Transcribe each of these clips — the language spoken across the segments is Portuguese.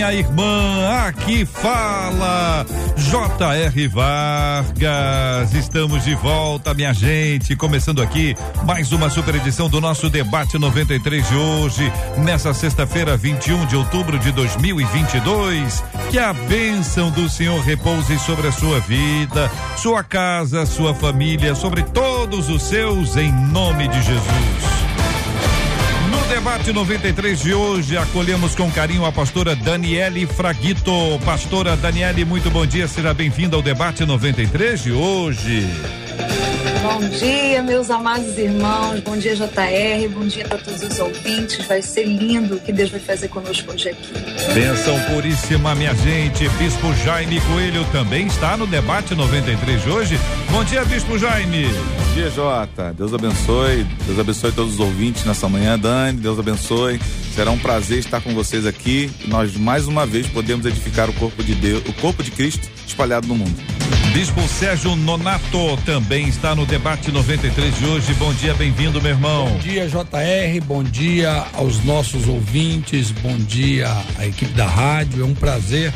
Minha irmã. Aqui fala J.R. Vargas. Estamos de volta, minha gente. Começando aqui mais uma super edição do nosso debate 93 de hoje, nessa sexta-feira, 21 de outubro de 2022. Que a bênção do Senhor repouse sobre a sua vida, sua casa, sua família, sobre todos os seus, em nome de Jesus. Debate 93 de hoje, acolhemos com carinho a pastora Daniele Fraguito. Pastora Daniele, muito bom dia, seja bem-vinda ao debate 93 de hoje. Bom dia, meus amados irmãos. Bom dia, JR. Bom dia para todos os ouvintes. Vai ser lindo o que Deus vai fazer conosco hoje aqui. Benção puríssima, minha gente. Bispo Jaime Coelho também está no debate 93 de hoje. Bom dia, Bispo Jaime. Bom dia, Jota. Deus abençoe. Deus abençoe todos os ouvintes nessa manhã. Dani, Deus abençoe. Será um prazer estar com vocês aqui. Nós mais uma vez podemos edificar o corpo de Deus, o corpo de Cristo espalhado no mundo. Bispo Sérgio Nonato também está no debate 93 de hoje. Bom dia, bem-vindo, meu irmão. Bom dia, JR. Bom dia aos nossos ouvintes. Bom dia à equipe da rádio. É um prazer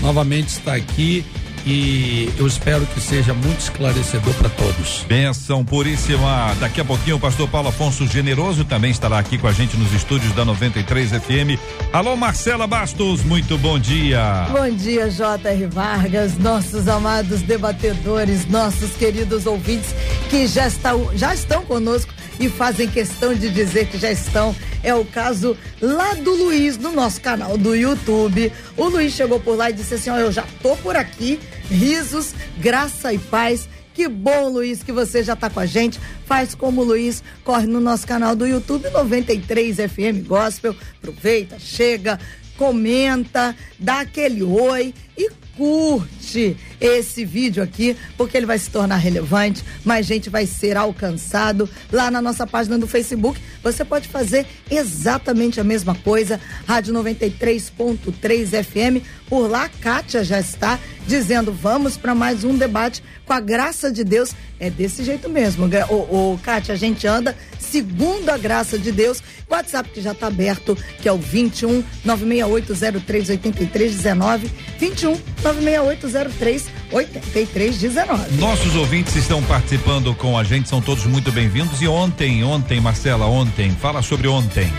novamente estar aqui e eu espero que seja muito esclarecedor para todos. Benção puríssima. Daqui a pouquinho o pastor Paulo Afonso Generoso também estará aqui com a gente nos estúdios da 93 FM. Alô, Marcela Bastos, muito bom dia. Bom dia, J.R. Vargas, nossos amados debatedores, nossos queridos ouvintes que já estão, já estão conosco e fazem questão de dizer que já estão. É o caso lá do Luiz, no nosso canal do YouTube. O Luiz chegou por lá e disse assim: Ó, eu já tô por aqui. Risos, graça e paz. Que bom, Luiz, que você já está com a gente. Faz como o Luiz, corre no nosso canal do YouTube 93 FM Gospel. Aproveita, chega, comenta, dá aquele oi e curte esse vídeo aqui, porque ele vai se tornar relevante, mais gente vai ser alcançado lá na nossa página do Facebook. Você pode fazer exatamente a mesma coisa, Rádio 93.3 FM. Por lá, Kátia já está dizendo: vamos para mais um debate com a graça de Deus. É desse jeito mesmo. O, o Kátia, a gente anda segundo a graça de Deus. WhatsApp que já está aberto, que é o 21 96803 8319. 21 96803 8319. Nossos ouvintes estão participando com a gente, são todos muito bem-vindos. E ontem, ontem, Marcela, ontem, fala sobre ontem.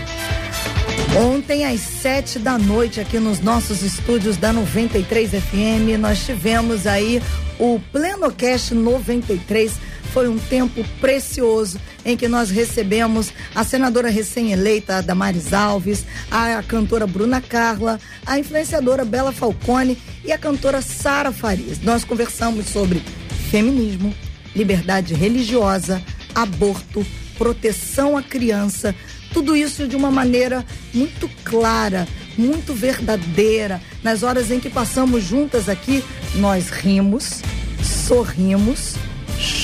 Ontem, às sete da noite, aqui nos nossos estúdios da 93 FM, nós tivemos aí o Plenocast 93. Foi um tempo precioso em que nós recebemos a senadora recém-eleita Damares Alves, a cantora Bruna Carla, a influenciadora Bela Falcone e a cantora Sara Farias. Nós conversamos sobre feminismo, liberdade religiosa, aborto, proteção à criança, tudo isso de uma maneira muito clara, muito verdadeira. Nas horas em que passamos juntas aqui, nós rimos, sorrimos,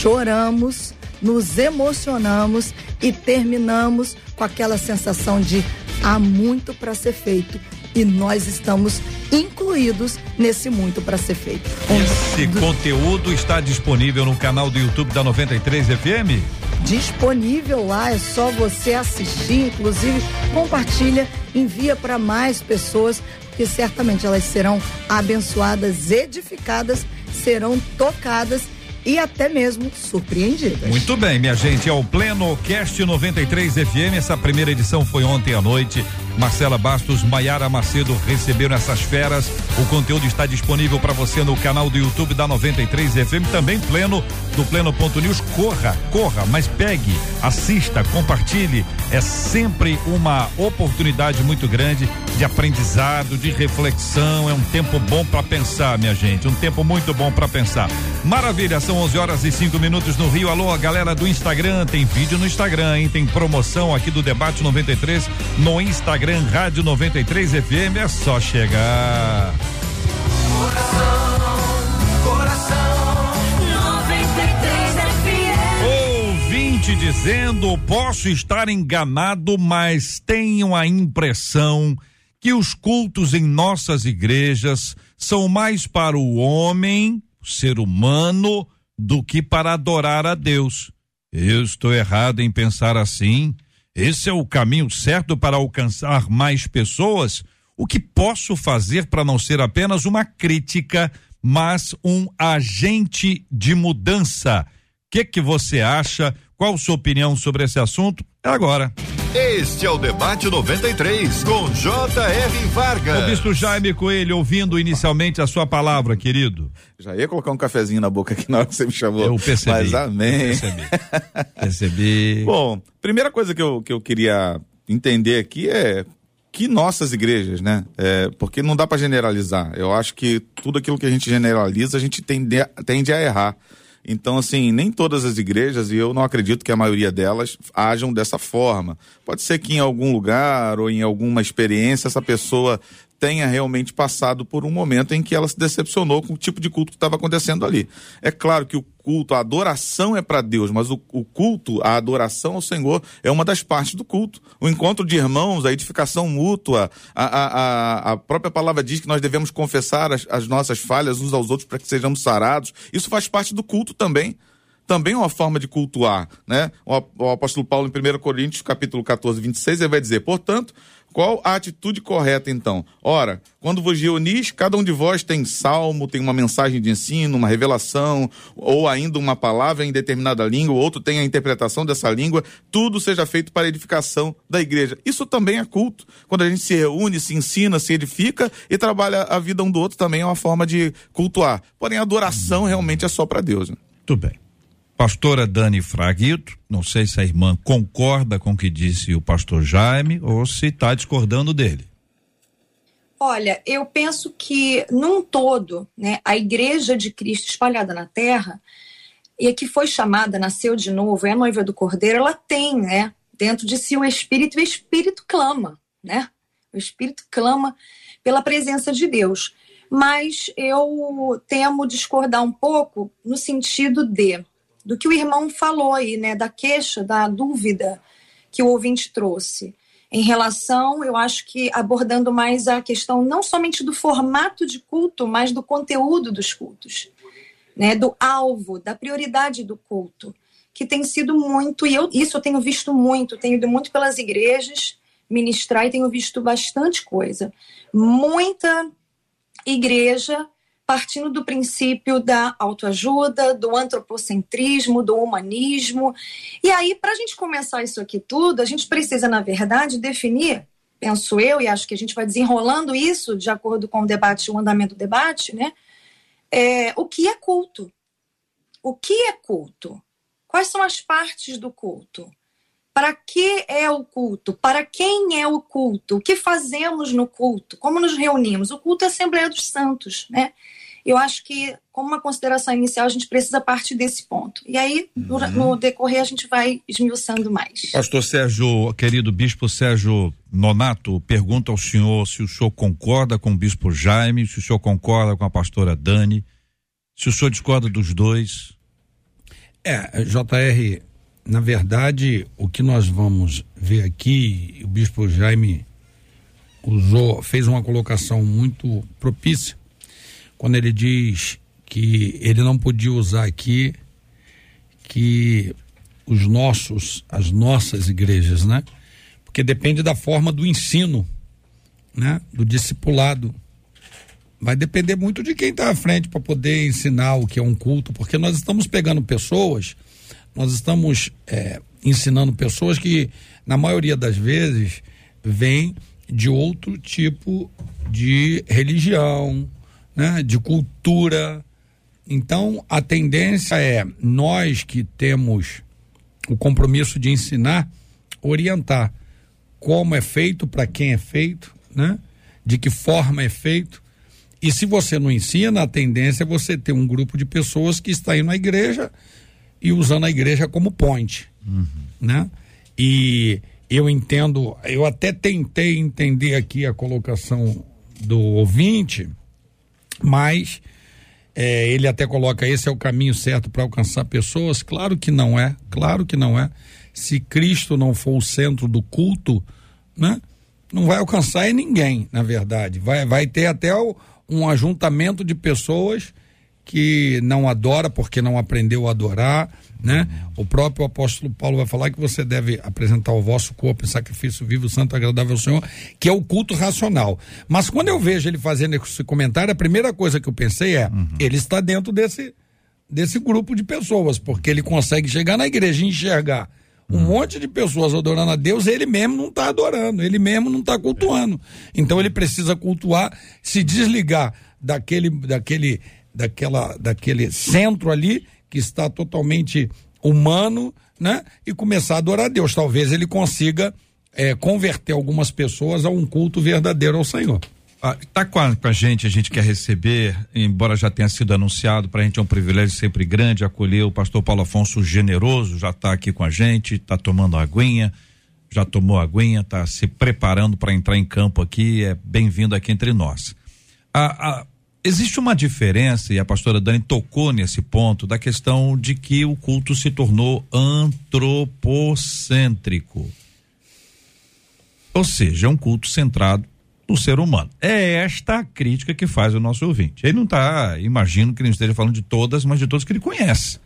choramos, nos emocionamos e terminamos com aquela sensação de há muito para ser feito e nós estamos incluídos nesse muito para ser feito. Esse conteúdo está disponível no canal do YouTube da 93 FM? Disponível lá, é só você assistir, inclusive compartilha, envia para mais pessoas, porque certamente elas serão abençoadas, edificadas, serão tocadas e até mesmo surpreendidas. Muito bem, minha gente, é o Pleno Cast 93 FM. Essa primeira edição foi ontem à noite. Marcela Bastos, Maiara Macedo receberam essas feras. O conteúdo está disponível para você no canal do YouTube da 93 FM, também pleno do Pleno.news. Corra, corra, mas pegue, assista, compartilhe. É sempre uma oportunidade muito grande de aprendizado, de reflexão. É um tempo bom para pensar, minha gente. Um tempo muito bom para pensar. Maravilha, são 11 horas e 5 minutos no Rio. Alô, a galera do Instagram, tem vídeo no Instagram, hein? Tem promoção aqui do Debate 93 no Instagram Instagram Rádio 93 FM, é só chegar. Coração, coração, 93 FM. Ouvinte dizendo, posso estar enganado, mas tenho a impressão que os cultos em nossas igrejas são mais para o homem, ser humano, do que para adorar a Deus. Eu estou errado em pensar assim? Esse é o caminho certo para alcançar mais pessoas? O que posso fazer para não ser apenas uma crítica, mas um agente de mudança? O que que você acha? Qual sua opinião sobre esse assunto? É agora. Este é o Debate 93, com J.R. Vargas. O bispo Jaime Coelho, ouvindo inicialmente a sua palavra, querido. Já ia colocar um cafezinho na boca aqui na hora que você me chamou. Eu percebi. Mas amém. Percebi. percebi. Bom, primeira coisa que eu, que eu queria entender aqui é que nossas igrejas, né? É, porque não dá para generalizar. Eu acho que tudo aquilo que a gente generaliza, a gente tende, tende a errar. Então, assim, nem todas as igrejas, e eu não acredito que a maioria delas, ajam dessa forma. Pode ser que em algum lugar ou em alguma experiência essa pessoa tenha realmente passado por um momento em que ela se decepcionou com o tipo de culto que estava acontecendo ali. É claro que o culto, a adoração é para Deus, mas o, o, culto, a adoração ao Senhor é uma das partes do culto. O encontro de irmãos, a edificação mútua, a, a, a própria palavra diz que nós devemos confessar as, as nossas falhas uns aos outros para que sejamos sarados. Isso faz parte do culto também também é uma forma de cultuar, né? O, apóstolo Paulo em 1 Coríntios, capítulo 14, 26, ele vai dizer, portanto, qual a atitude correta, então? Ora, quando vos reunis, cada um de vós tem salmo, tem uma mensagem de ensino, uma revelação, ou ainda uma palavra em determinada língua, o outro tem a interpretação dessa língua, tudo seja feito para a edificação da igreja. Isso também é culto. Quando a gente se reúne, se ensina, se edifica e trabalha a vida um do outro, também é uma forma de cultuar. Porém, a adoração realmente é só para Deus. Né? Tudo bem. Pastora Dani Fraguito, não sei se a irmã concorda com o que disse o pastor Jaime ou se está discordando dele. Olha, eu penso que, num todo, né, a Igreja de Cristo espalhada na Terra, e a que foi chamada, nasceu de novo, é a noiva do Cordeiro, ela tem né, dentro de si o Espírito, e o Espírito clama, né? O Espírito clama pela presença de Deus. Mas eu temo discordar um pouco no sentido de do que o irmão falou aí, né, da queixa, da dúvida que o ouvinte trouxe. Em relação, eu acho que abordando mais a questão não somente do formato de culto, mas do conteúdo dos cultos, né, do alvo, da prioridade do culto, que tem sido muito, e eu, isso eu tenho visto muito, tenho ido muito pelas igrejas ministrar e tenho visto bastante coisa. Muita igreja partindo do princípio da autoajuda, do antropocentrismo, do humanismo. E aí, para a gente começar isso aqui tudo, a gente precisa, na verdade, definir, penso eu, e acho que a gente vai desenrolando isso de acordo com o debate, o andamento do debate, né? É, o que é culto? O que é culto? Quais são as partes do culto? Para que é o culto? Para quem é o culto? O que fazemos no culto? Como nos reunimos? O culto é a Assembleia dos Santos, né? Eu acho que, como uma consideração inicial, a gente precisa partir desse ponto. E aí, no, uhum. no decorrer, a gente vai esmiuçando mais. Pastor Sérgio, querido bispo Sérgio Nonato, pergunta ao senhor se o senhor concorda com o bispo Jaime, se o senhor concorda com a pastora Dani, se o senhor discorda dos dois. É, JR, na verdade, o que nós vamos ver aqui, o bispo Jaime usou, fez uma colocação muito propícia quando ele diz que ele não podia usar aqui que os nossos, as nossas igrejas, né? Porque depende da forma do ensino, né? Do discipulado. Vai depender muito de quem está à frente para poder ensinar o que é um culto, porque nós estamos pegando pessoas, nós estamos é, ensinando pessoas que, na maioria das vezes, vêm de outro tipo de religião, né, de cultura. Então, a tendência é nós que temos o compromisso de ensinar, orientar como é feito, para quem é feito, né? De que forma é feito. E se você não ensina, a tendência é você ter um grupo de pessoas que está indo à igreja e usando a igreja como ponte, uhum. né? E, eu entendo, eu até tentei entender aqui a colocação do ouvinte, mas é, ele até coloca esse é o caminho certo para alcançar pessoas. Claro que não é, claro que não é. Se Cristo não for o centro do culto, né? Não vai alcançar ninguém, na verdade. Vai, vai ter até o, um ajuntamento de pessoas que não adora porque não aprendeu a adorar, né? O próprio apóstolo Paulo vai falar que você deve apresentar o vosso corpo em sacrifício vivo, santo, agradável ao Senhor, que é o culto racional. Mas quando eu vejo ele fazendo esse comentário, a primeira coisa que eu pensei é, uhum. ele está dentro desse desse grupo de pessoas, porque ele consegue chegar na igreja e enxergar um uhum. monte de pessoas adorando a Deus, ele mesmo não está adorando, ele mesmo não está cultuando. Então ele precisa cultuar, se desligar daquele, daquele, daquela, daquele centro ali que está totalmente humano, né? E começar a adorar a Deus. Talvez ele consiga é, converter algumas pessoas a um culto verdadeiro ao Senhor. Ah, tá com a, com a, gente, a gente quer receber, embora já tenha sido anunciado, para a gente é um privilégio sempre grande acolher o pastor Paulo Afonso Generoso, já está aqui com a gente, está tomando aguinha, já tomou aguinha, está se preparando para entrar em campo aqui, é bem-vindo aqui entre nós. Ah, ah, Existe uma diferença, e a pastora Dani tocou nesse ponto, da questão de que o culto se tornou antropocêntrico. Ou seja, é um culto centrado no ser humano. É esta a crítica que faz o nosso ouvinte. Ele não está, imagino que ele esteja falando de todas, mas de todas que ele conhece.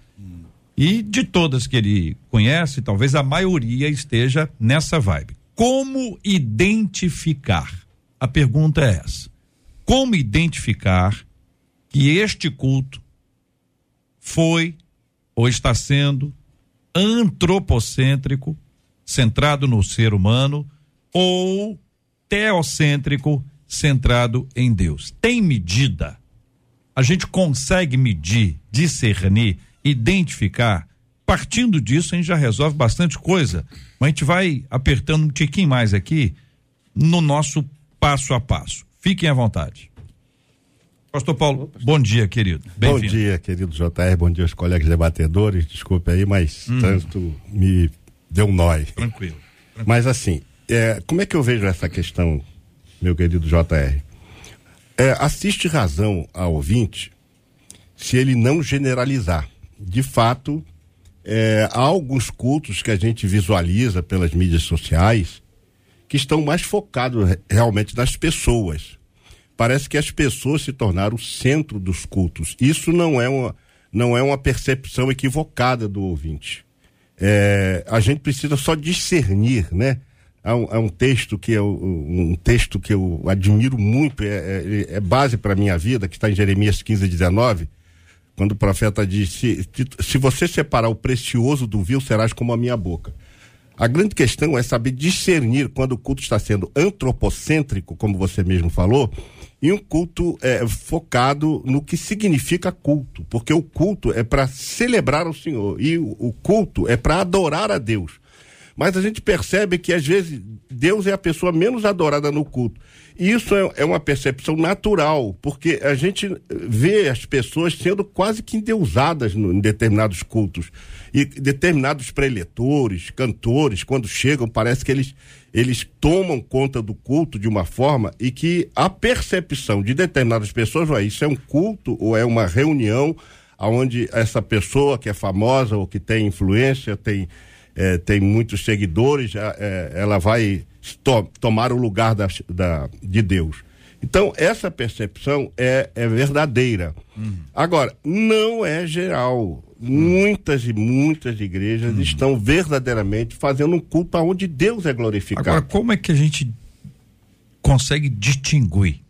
E de todas que ele conhece, talvez a maioria esteja nessa vibe. Como identificar? A pergunta é essa como identificar que este culto foi ou está sendo antropocêntrico, centrado no ser humano, ou teocêntrico, centrado em Deus. Tem medida? A gente consegue medir, discernir, identificar? Partindo disso, a gente já resolve bastante coisa. Mas a gente vai apertando um tiquinho mais aqui no nosso passo a passo. Fiquem à vontade. Pastor Paulo, bom dia, querido. Bom dia, querido JR, bom dia aos colegas debatedores. Desculpe aí, mas hum. tanto me deu um nó. Tranquilo, tranquilo. Mas assim, é, como é que eu vejo essa questão, meu querido JR? É, assiste razão ao ouvinte se ele não generalizar. De fato, é, há alguns cultos que a gente visualiza pelas mídias sociais que estão mais focados realmente nas pessoas. Parece que as pessoas se tornaram o centro dos cultos. Isso não é uma, não é uma percepção equivocada do ouvinte. É, a gente precisa só discernir, né? Há um, há um texto que eu, um texto que eu admiro muito, é, é, é base para a minha vida, que está em Jeremias 15, 19, quando o profeta diz: se, se você separar o precioso do vil, serás como a minha boca. A grande questão é saber discernir quando o culto está sendo antropocêntrico, como você mesmo falou, e um culto é, focado no que significa culto, porque o culto é para celebrar o Senhor e o, o culto é para adorar a Deus. Mas a gente percebe que às vezes Deus é a pessoa menos adorada no culto. Isso é, é uma percepção natural, porque a gente vê as pessoas sendo quase que endeusadas no, em determinados cultos. E determinados preletores, cantores, quando chegam, parece que eles, eles tomam conta do culto de uma forma e que a percepção de determinadas pessoas, ué, isso é um culto ou é uma reunião onde essa pessoa que é famosa ou que tem influência, tem, é, tem muitos seguidores, é, ela vai to tomar o lugar da, da, de Deus. Então, essa percepção é, é verdadeira. Uhum. Agora, não é geral. Muitas e muitas igrejas uhum. estão verdadeiramente fazendo um culto onde Deus é glorificado. Agora, como é que a gente consegue distinguir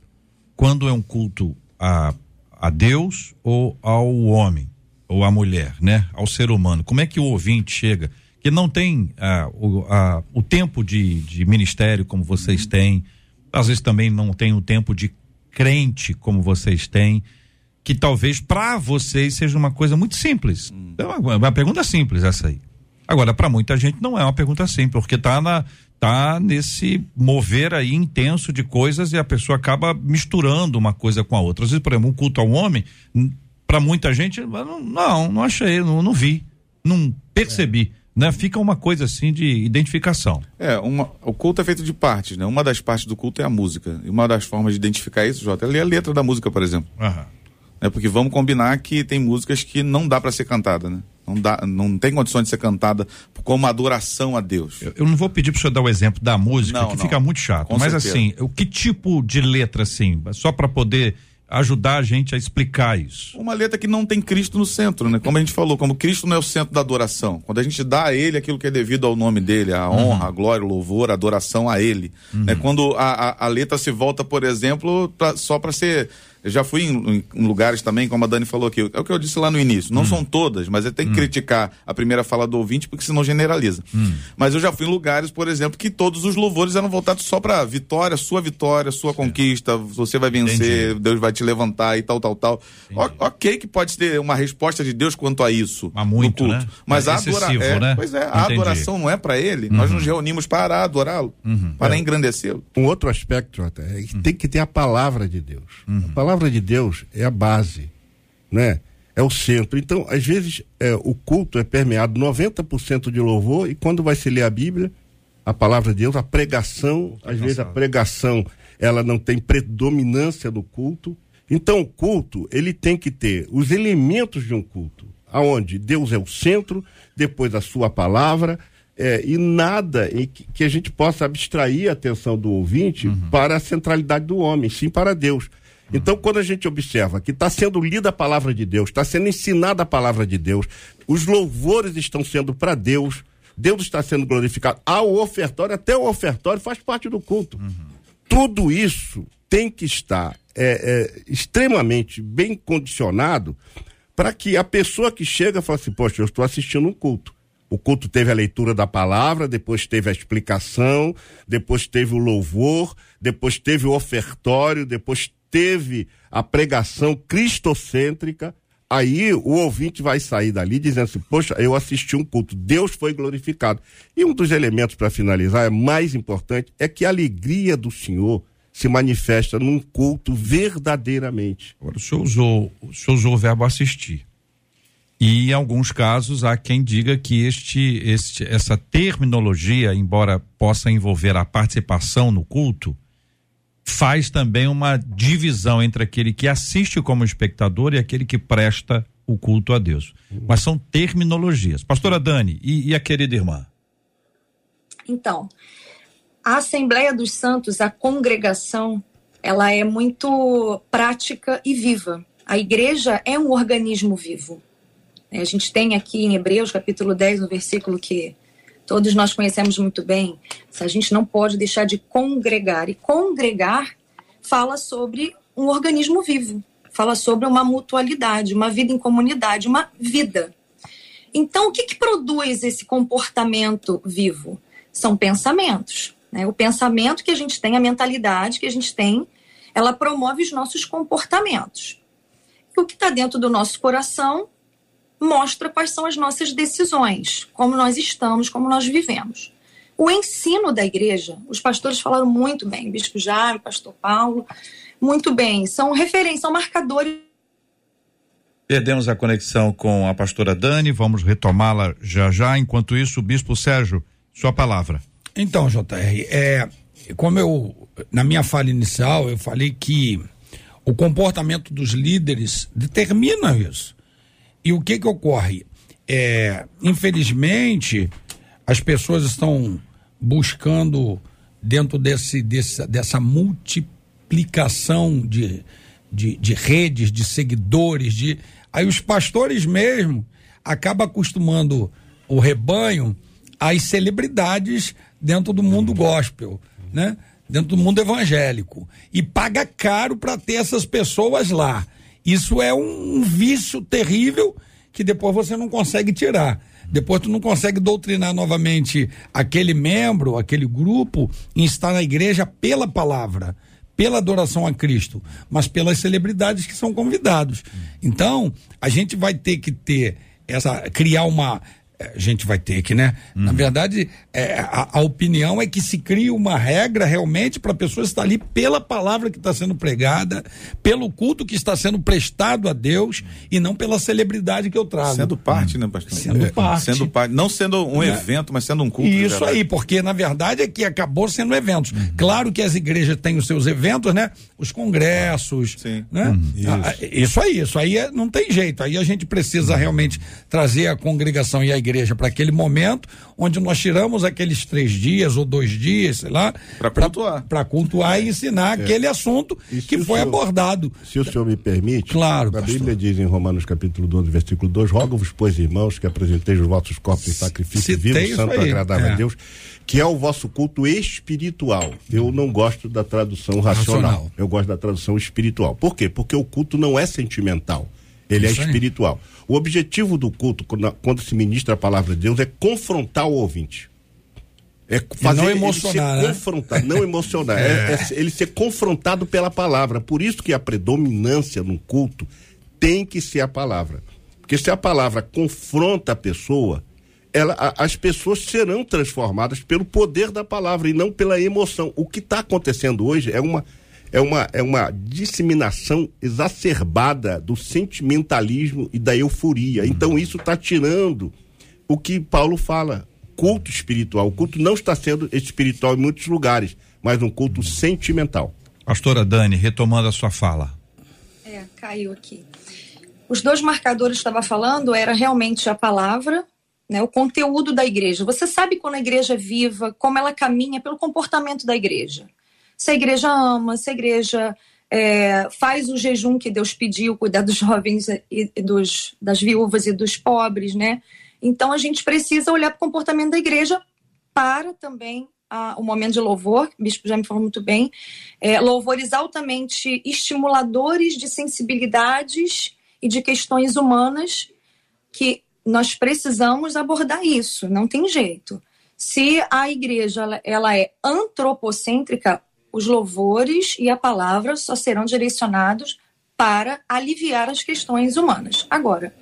quando é um culto a, a Deus ou ao homem, ou à mulher, né? Ao ser humano? Como é que o ouvinte chega? Que não tem ah, o, a, o tempo de, de ministério como vocês têm às vezes também não tem o tempo de crente como vocês têm, que talvez para vocês seja uma coisa muito simples. É uma, uma pergunta simples essa aí. Agora, para muita gente não é uma pergunta simples, porque tá na tá nesse mover aí intenso de coisas e a pessoa acaba misturando uma coisa com a outra. Às vezes, por exemplo, um culto ao homem, para muita gente, não, não achei, não, não vi, não percebi. É. né? Fica uma coisa assim de identificação. É, uma, o culto é feito de partes, né? Uma das partes do culto é a música. E uma das formas de identificar isso, Jota, é ler a letra da música, por exemplo. Aham. É porque vamos combinar que tem músicas que não dá para ser cantada, né? Não, dá, não tem condições de ser cantada como adoração a Deus. Eu, eu não vou pedir para o senhor dar o exemplo da música, Não, que não. fica muito chato. Com mas certeza. assim, o que tipo de letra, assim, só para poder ajudar a gente a explicar isso? Uma letra que não tem Cristo no centro, né? Como a gente falou, como Cristo não é o centro da adoração. Quando a gente dá a Ele aquilo que é devido ao nome dele, a honra, a glória, o louvor, a adoração a Ele. Né? Quando a, a, a letra se volta, por exemplo, pra- só para ser. Eu já fui em, em lugares também, como a Dani falou aqui, é o que eu disse lá no início. Não são todas, mas eu tenho que criticar a primeira fala do ouvinte, porque senão generaliza. Mas eu já fui em lugares, por exemplo, que todos os louvores eram voltados só para vitória, sua vitória, sua conquista, você vai vencer, Deus vai te levantar e tal, tal, tal. O- ok que pode ter uma resposta de Deus quanto a isso Mas muito, no culto. né? Mas É a adoração. excessivo, né? Pois é, a Entendi. adoração não é para ele. Nós nos reunimos para adorá-lo, para engrandecê-lo. Um outro aspecto, Jota, é que tem que ter a palavra de Deus. A palavra de Deus é a base, né? É o centro. Então, às vezes, é, o culto é permeado 90% de louvor e quando vai se ler a Bíblia, a palavra de Deus, a pregação, às vezes a pregação, ela não tem predominância no culto. Então, o culto, ele tem que ter os elementos de um culto, aonde Deus é o centro, depois a sua palavra, é, e nada em que, que a gente possa abstrair a atenção do ouvinte para a centralidade do homem, sim para Deus. Então, quando a gente observa que está sendo lida a palavra de Deus, está sendo ensinada a palavra de Deus, os louvores estão sendo para Deus, Deus está sendo glorificado, ao ofertório, até o ofertório faz parte do culto. Tudo isso tem que estar é, é, extremamente bem condicionado para que a pessoa que chega fale assim, poxa, eu estou assistindo um culto. O culto teve a leitura da palavra, depois teve a explicação, depois teve o louvor, depois teve o ofertório, depois teve a pregação cristocêntrica. Aí o ouvinte vai sair dali dizendo assim: Poxa, eu assisti um culto, Deus foi glorificado. E um dos elementos para finalizar, é mais importante, é que a alegria do Senhor se manifesta num culto verdadeiramente. Agora, o senhor usou, o senhor usou o verbo assistir. E em alguns casos há quem diga que este, este, essa terminologia, embora possa envolver a participação no culto, faz também uma divisão entre aquele que assiste como espectador e aquele que presta o culto a Deus. Mas são terminologias. Pastora Dani, e, e a querida irmã? Então, a Assembleia dos Santos, a congregação, ela é muito prática e viva. A igreja é um organismo vivo. A gente tem aqui em Hebreus, capítulo 10, no versículo que todos nós conhecemos muito bem, a gente não pode deixar de congregar. E congregar fala sobre um organismo vivo, fala sobre uma mutualidade, uma vida em comunidade, uma vida. Então, o que, que produz esse comportamento vivo? São pensamentos. Né? O pensamento que a gente tem, a mentalidade que a gente tem, ela promove os nossos comportamentos. E o que está dentro do nosso coração mostra quais são as nossas decisões, como nós estamos, como nós vivemos. O ensino da igreja, os pastores falaram muito bem, o Bispo Jairo, o Pastor Paulo, muito bem, são referências, são marcadores Perdemos a conexão com a pastora Dani, vamos retomá-la já já. Enquanto isso, o Bispo Sérgio, sua palavra. Então, JR, é, como eu, na minha fala inicial, eu falei que o comportamento dos líderes determina isso. E o que que ocorre? É, infelizmente, as pessoas estão buscando, dentro desse, desse, dessa multiplicação de, de, de redes, de seguidores, de aí os pastores mesmo acabam acostumando o rebanho às celebridades dentro do mundo gospel, né? Dentro do mundo evangélico e paga caro para ter essas pessoas lá. Isso é um vício terrível que depois você não consegue tirar. Depois tu não consegue doutrinar novamente aquele membro, aquele grupo em estar na igreja pela palavra, pela adoração a Cristo, mas pelas celebridades que são convidados. Então, a gente vai ter que ter essa criar uma a gente vai ter que, né? Uhum. Na verdade, é, a, a, opinião é que se cria uma regra realmente para a pessoa estar ali pela palavra que está sendo pregada, pelo culto que está sendo prestado a Deus e não pela celebridade que eu trago. Sendo parte, né, pastor? Sendo é, parte. Sendo parte. Não sendo um é. evento, mas sendo um culto. Isso aí, porque na verdade é que acabou sendo eventos. Uhum. Claro que as igrejas têm os seus eventos, né? Os congressos. Sim. Né? Uhum. Isso. Ah, isso. aí, isso aí é, não tem jeito. Aí a gente precisa realmente trazer a congregação e a igreja igreja para aquele momento, onde nós tiramos aqueles três dias ou dois dias, sei lá, para cultuar. Para cultuar e ensinar é. aquele assunto e que foi senhor, abordado. Se o senhor me permite, claro, a pastor. Bíblia diz em Romanos capítulo 12, versículo 2, rogo-vos, pois, irmãos, que apresenteis os vossos corpos em sacrifício vivo, santo, agradável é. a Deus, que é o vosso culto espiritual. Eu não gosto da tradução racional. racional. Eu gosto da tradução espiritual. Por quê? Porque o culto não é sentimental. Ele é Isso é espiritual. Aí. O objetivo do culto, quando, quando, se ministra a palavra de Deus, é confrontar o ouvinte. É fazer não emocionar, ele se né? confrontar, não emocionar. É. É, é ele ser confrontado pela palavra. Por isso que a predominância no culto tem que ser a palavra. Porque se a palavra confronta a pessoa, ela, a, as pessoas serão transformadas pelo poder da palavra e não pela emoção. O que está acontecendo hoje é uma é uma, é uma disseminação exacerbada do sentimentalismo e da euforia. Então isso está tirando o que Paulo fala, culto espiritual. O culto não está sendo espiritual em muitos lugares, mas um culto sentimental. Pastora Dani, retomando a sua fala. É, caiu aqui. Os dois marcadores que estava falando era realmente a palavra, né, o conteúdo da igreja. Você sabe quando a igreja é viva, como ela caminha pelo comportamento da igreja se a igreja ama, se a igreja é, faz o jejum que Deus pediu, cuidar dos jovens e, dos, das viúvas e dos pobres, né? Então a gente precisa olhar para o comportamento da igreja para também a, o momento de louvor, o bispo já me falou muito bem, é, louvores altamente estimuladores de sensibilidades e de questões humanas que nós precisamos abordar isso, não tem jeito. Se a igreja ela, ela é antropocêntrica, os louvores e a palavra só serão direcionados para aliviar as questões humanas. Agora,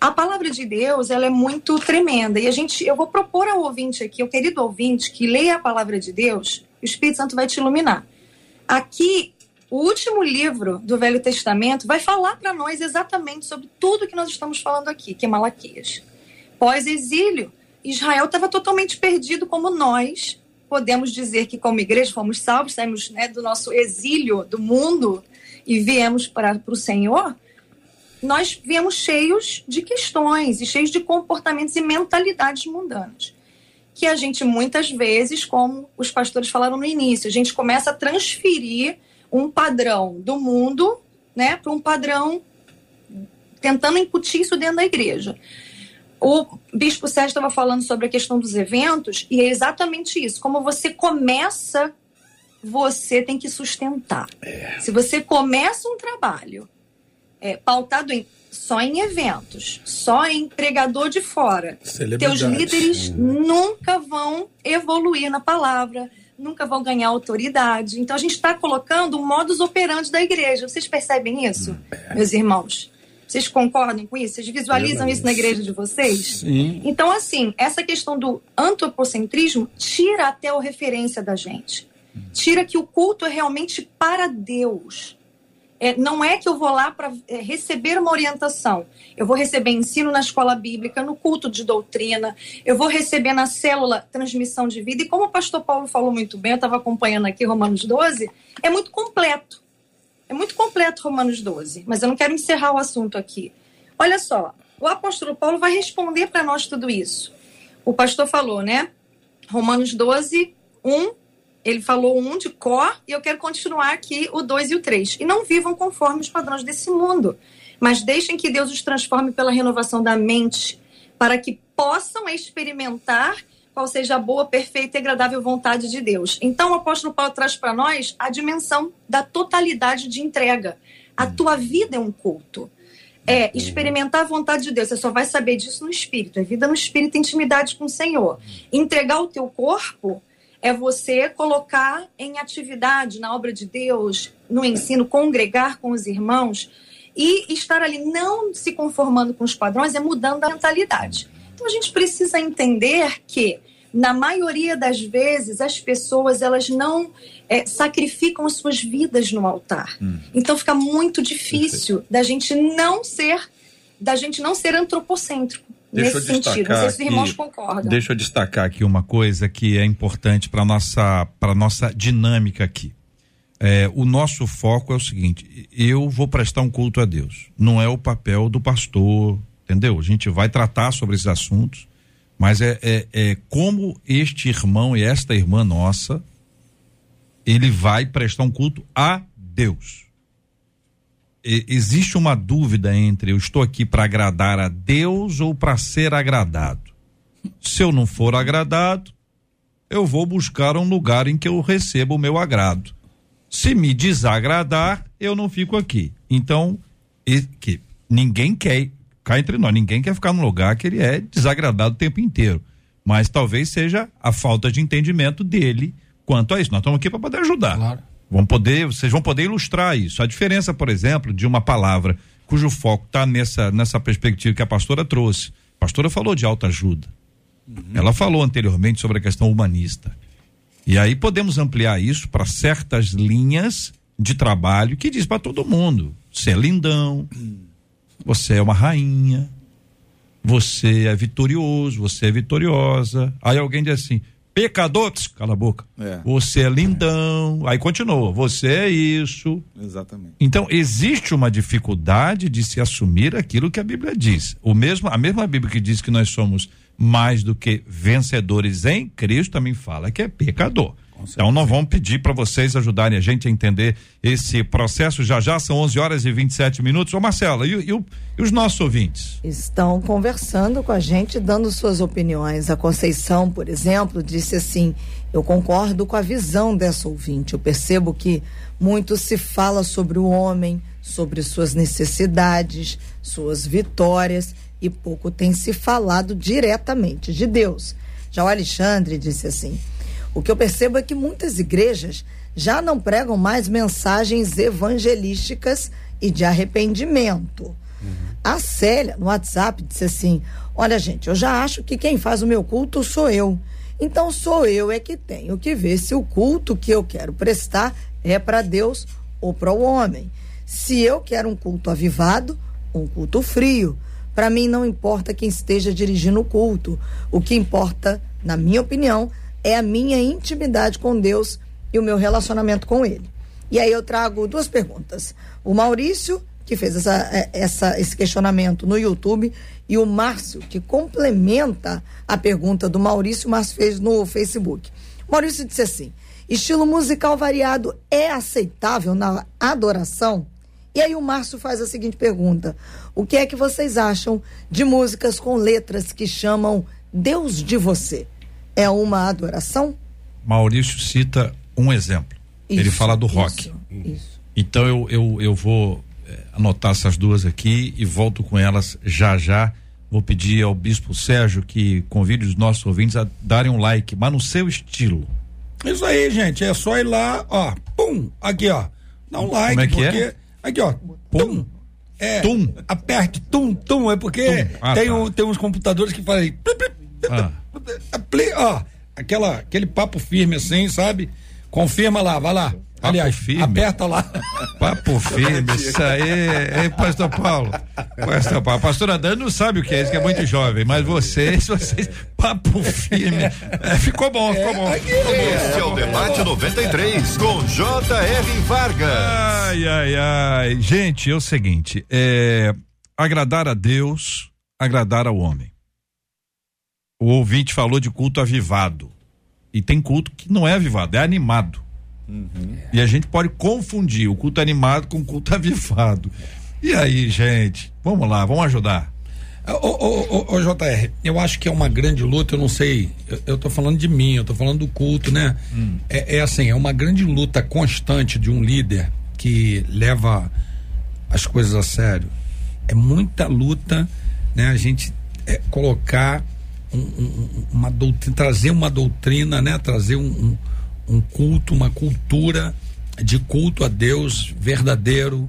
a palavra de Deus ela é muito tremenda e a gente, eu vou propor ao ouvinte aqui, o querido ouvinte, que leia a palavra de Deus, o Espírito Santo vai te iluminar. Aqui, o último livro do Velho Testamento vai falar para nós exatamente sobre tudo que nós estamos falando aqui, que é Malaquias. Pós-exílio, Israel estava totalmente perdido como nós podemos dizer que, como igreja, fomos salvos, saímos né, do nosso exílio do mundo e viemos para o Senhor, nós viemos cheios de questões e cheios de comportamentos e mentalidades mundanas. Que a gente, muitas vezes, como os pastores falaram no início, a gente começa a transferir um padrão do mundo né, para um padrão tentando incutir isso dentro da igreja. O Bispo Sérgio estava falando sobre a questão dos eventos, e é exatamente isso. Como você começa, você tem que sustentar. É. Se você começa um trabalho é, pautado em, só em eventos, só em pregador de fora, teus líderes hum. nunca vão evoluir na palavra, nunca vão ganhar autoridade. Então a gente está colocando um modus operandi da igreja. Vocês percebem isso, hum, é. meus irmãos? Vocês concordam com isso? Vocês visualizam isso na igreja de vocês? Sim. Então, assim, essa questão do antropocentrismo tira até a referência da gente. Tira que o culto é realmente para Deus. É, não é que eu vou lá para é, receber uma orientação. Eu vou receber ensino na escola bíblica, no culto de doutrina, eu vou receber na célula transmissão de vida. E como o pastor Paulo falou muito bem, eu estava acompanhando aqui Romanos 12, é muito completo. É muito completo Romanos 12, mas eu não quero encerrar o assunto aqui. Olha só, o apóstolo Paulo vai responder para nós tudo isso. O pastor falou, né? Romanos 12, 1, ele falou um de cor, e eu quero continuar aqui o 2 e o 3. E não vivam conforme os padrões desse mundo, mas deixem que Deus os transforme pela renovação da mente, para que possam experimentar qual seja a boa, perfeita e agradável vontade de Deus. Então, o apóstolo Paulo traz para nós a dimensão da totalidade de entrega. A tua vida é um culto. É experimentar a vontade de Deus. Você só vai saber disso no espírito. É vida no espírito, intimidade com o Senhor. Entregar o teu corpo é você colocar em atividade na obra de Deus, no ensino, congregar com os irmãos e estar ali não se conformando com os padrões, é mudando a mentalidade. Então a gente precisa entender que na maioria das vezes as pessoas elas não é, sacrificam as suas vidas no altar. Hum. Então fica muito difícil Perfeito. da gente não ser da gente não ser antropocêntrico. Deixa nesse sentido, não sei se os irmãos aqui, concordam. Deixa eu destacar aqui uma coisa que é importante para nossa para nossa dinâmica aqui. É, o nosso foco é o seguinte: eu vou prestar um culto a Deus. Não é o papel do pastor, entendeu? A gente vai tratar sobre esses assuntos, mas é, é, é como este irmão e esta irmã nossa ele vai prestar um culto a Deus. E, existe uma dúvida entre eu estou aqui para agradar a Deus ou para ser agradado. Se eu não for agradado, eu vou buscar um lugar em que eu receba o meu agrado. Se me desagradar, eu não fico aqui. Então, que ninguém quer, cá entre nós, ninguém quer ficar num lugar que ele é desagradado o tempo inteiro. Mas talvez seja a falta de entendimento dele quanto a isso. Nós estamos aqui para poder ajudar. Claro. Vão poder, vocês vão poder ilustrar isso. A diferença, por exemplo, de uma palavra cujo foco está nessa, nessa perspectiva que a pastora trouxe. A pastora falou de autoajuda. Uhum. Ela falou anteriormente sobre a questão humanista. E aí podemos ampliar isso para certas linhas de trabalho que diz para todo mundo: você é lindão, você é uma rainha, você é vitorioso, você é vitoriosa. Aí alguém diz assim: Pecador, cala a boca. É. Você é lindão. Aí continua. Você é isso. Exatamente. Então existe uma dificuldade de se assumir aquilo que a Bíblia diz. O mesmo, a mesma Bíblia que diz que nós somos mais do que vencedores em Cristo também fala que é pecador. Então nós vamos pedir para vocês ajudarem a gente a entender esse processo. Já já são 11 horas e 27 minutos. Ô Marcela, e, e, e, os nossos ouvintes? Estão conversando com a gente, dando suas opiniões. A Conceição, por exemplo, disse assim: Eu concordo com a visão dessa ouvinte. Eu percebo que muito se fala sobre o homem, sobre suas necessidades, suas vitórias, e pouco tem se falado diretamente de Deus. Já o Alexandre disse assim o que eu percebo é que muitas igrejas já não pregam mais mensagens evangelísticas e de arrependimento. Uhum. A Célia, no WhatsApp, disse assim: Olha, gente, eu já acho que quem faz o meu culto sou eu. Então sou eu é que tenho que ver se o culto que eu quero prestar é para Deus ou para o homem. Se eu quero um culto avivado, um culto frio. Para mim não importa quem esteja dirigindo o culto. O que importa, na minha opinião, é a minha intimidade com Deus e o meu relacionamento com Ele. E aí eu trago duas perguntas. O Maurício, que fez essa, é, essa, esse questionamento no YouTube, e o Márcio, que complementa a pergunta do Maurício, o Márcio fez no Facebook. O Maurício disse assim: estilo musical variado é aceitável na adoração? E aí o Márcio faz a seguinte pergunta: O que é que vocês acham de músicas com letras que chamam Deus de você? É uma adoração? Maurício cita um exemplo. Isso, Ele fala do rock. Isso, isso. Então eu, eu, eu vou é, anotar essas duas aqui e volto com elas já já. Vou pedir ao Bispo Sérgio que convide os nossos ouvintes a darem um like, mas no seu estilo. Isso aí, gente. É só ir lá, ó. Pum! Aqui, ó. Dá um like, Como é que porque. É? Aqui, ó. Pum! É, tum. Aperte, tum, tum. É porque tum. Ah, tem, tá. um, tem uns computadores que fazem. Ah. Ó, aquela, aquele papo firme assim, sabe? Confirma lá, vai lá. Papo Aliás, firme. aperta lá. Papo firme, isso aí, hein, pastor Paulo? Pastor Paulo, pastor André não sabe o que é isso, que é muito jovem, mas vocês, vocês, papo firme. É, ficou bom, ficou bom. Esse é o Debate 93, com J.R. Vargas. Ai, ai, ai. Gente, é o seguinte, é, agradar a Deus, agradar ao homem o ouvinte falou de culto avivado. E tem culto que não é avivado, é animado. Uhum. E a gente pode confundir o culto animado com o culto avivado. E aí, gente? Vamos lá, vamos ajudar. Ô, ô, ô, ô, JR, eu acho que é uma grande luta, eu não sei, eu, eu tô falando de mim, eu tô falando do culto, né? Hum. É, é assim, é uma grande luta constante de um líder que leva as coisas a sério. É muita luta, né? A gente é, colocar um, uma doutrina, trazer uma doutrina, né? Trazer um, um, culto, uma cultura de culto a Deus verdadeiro,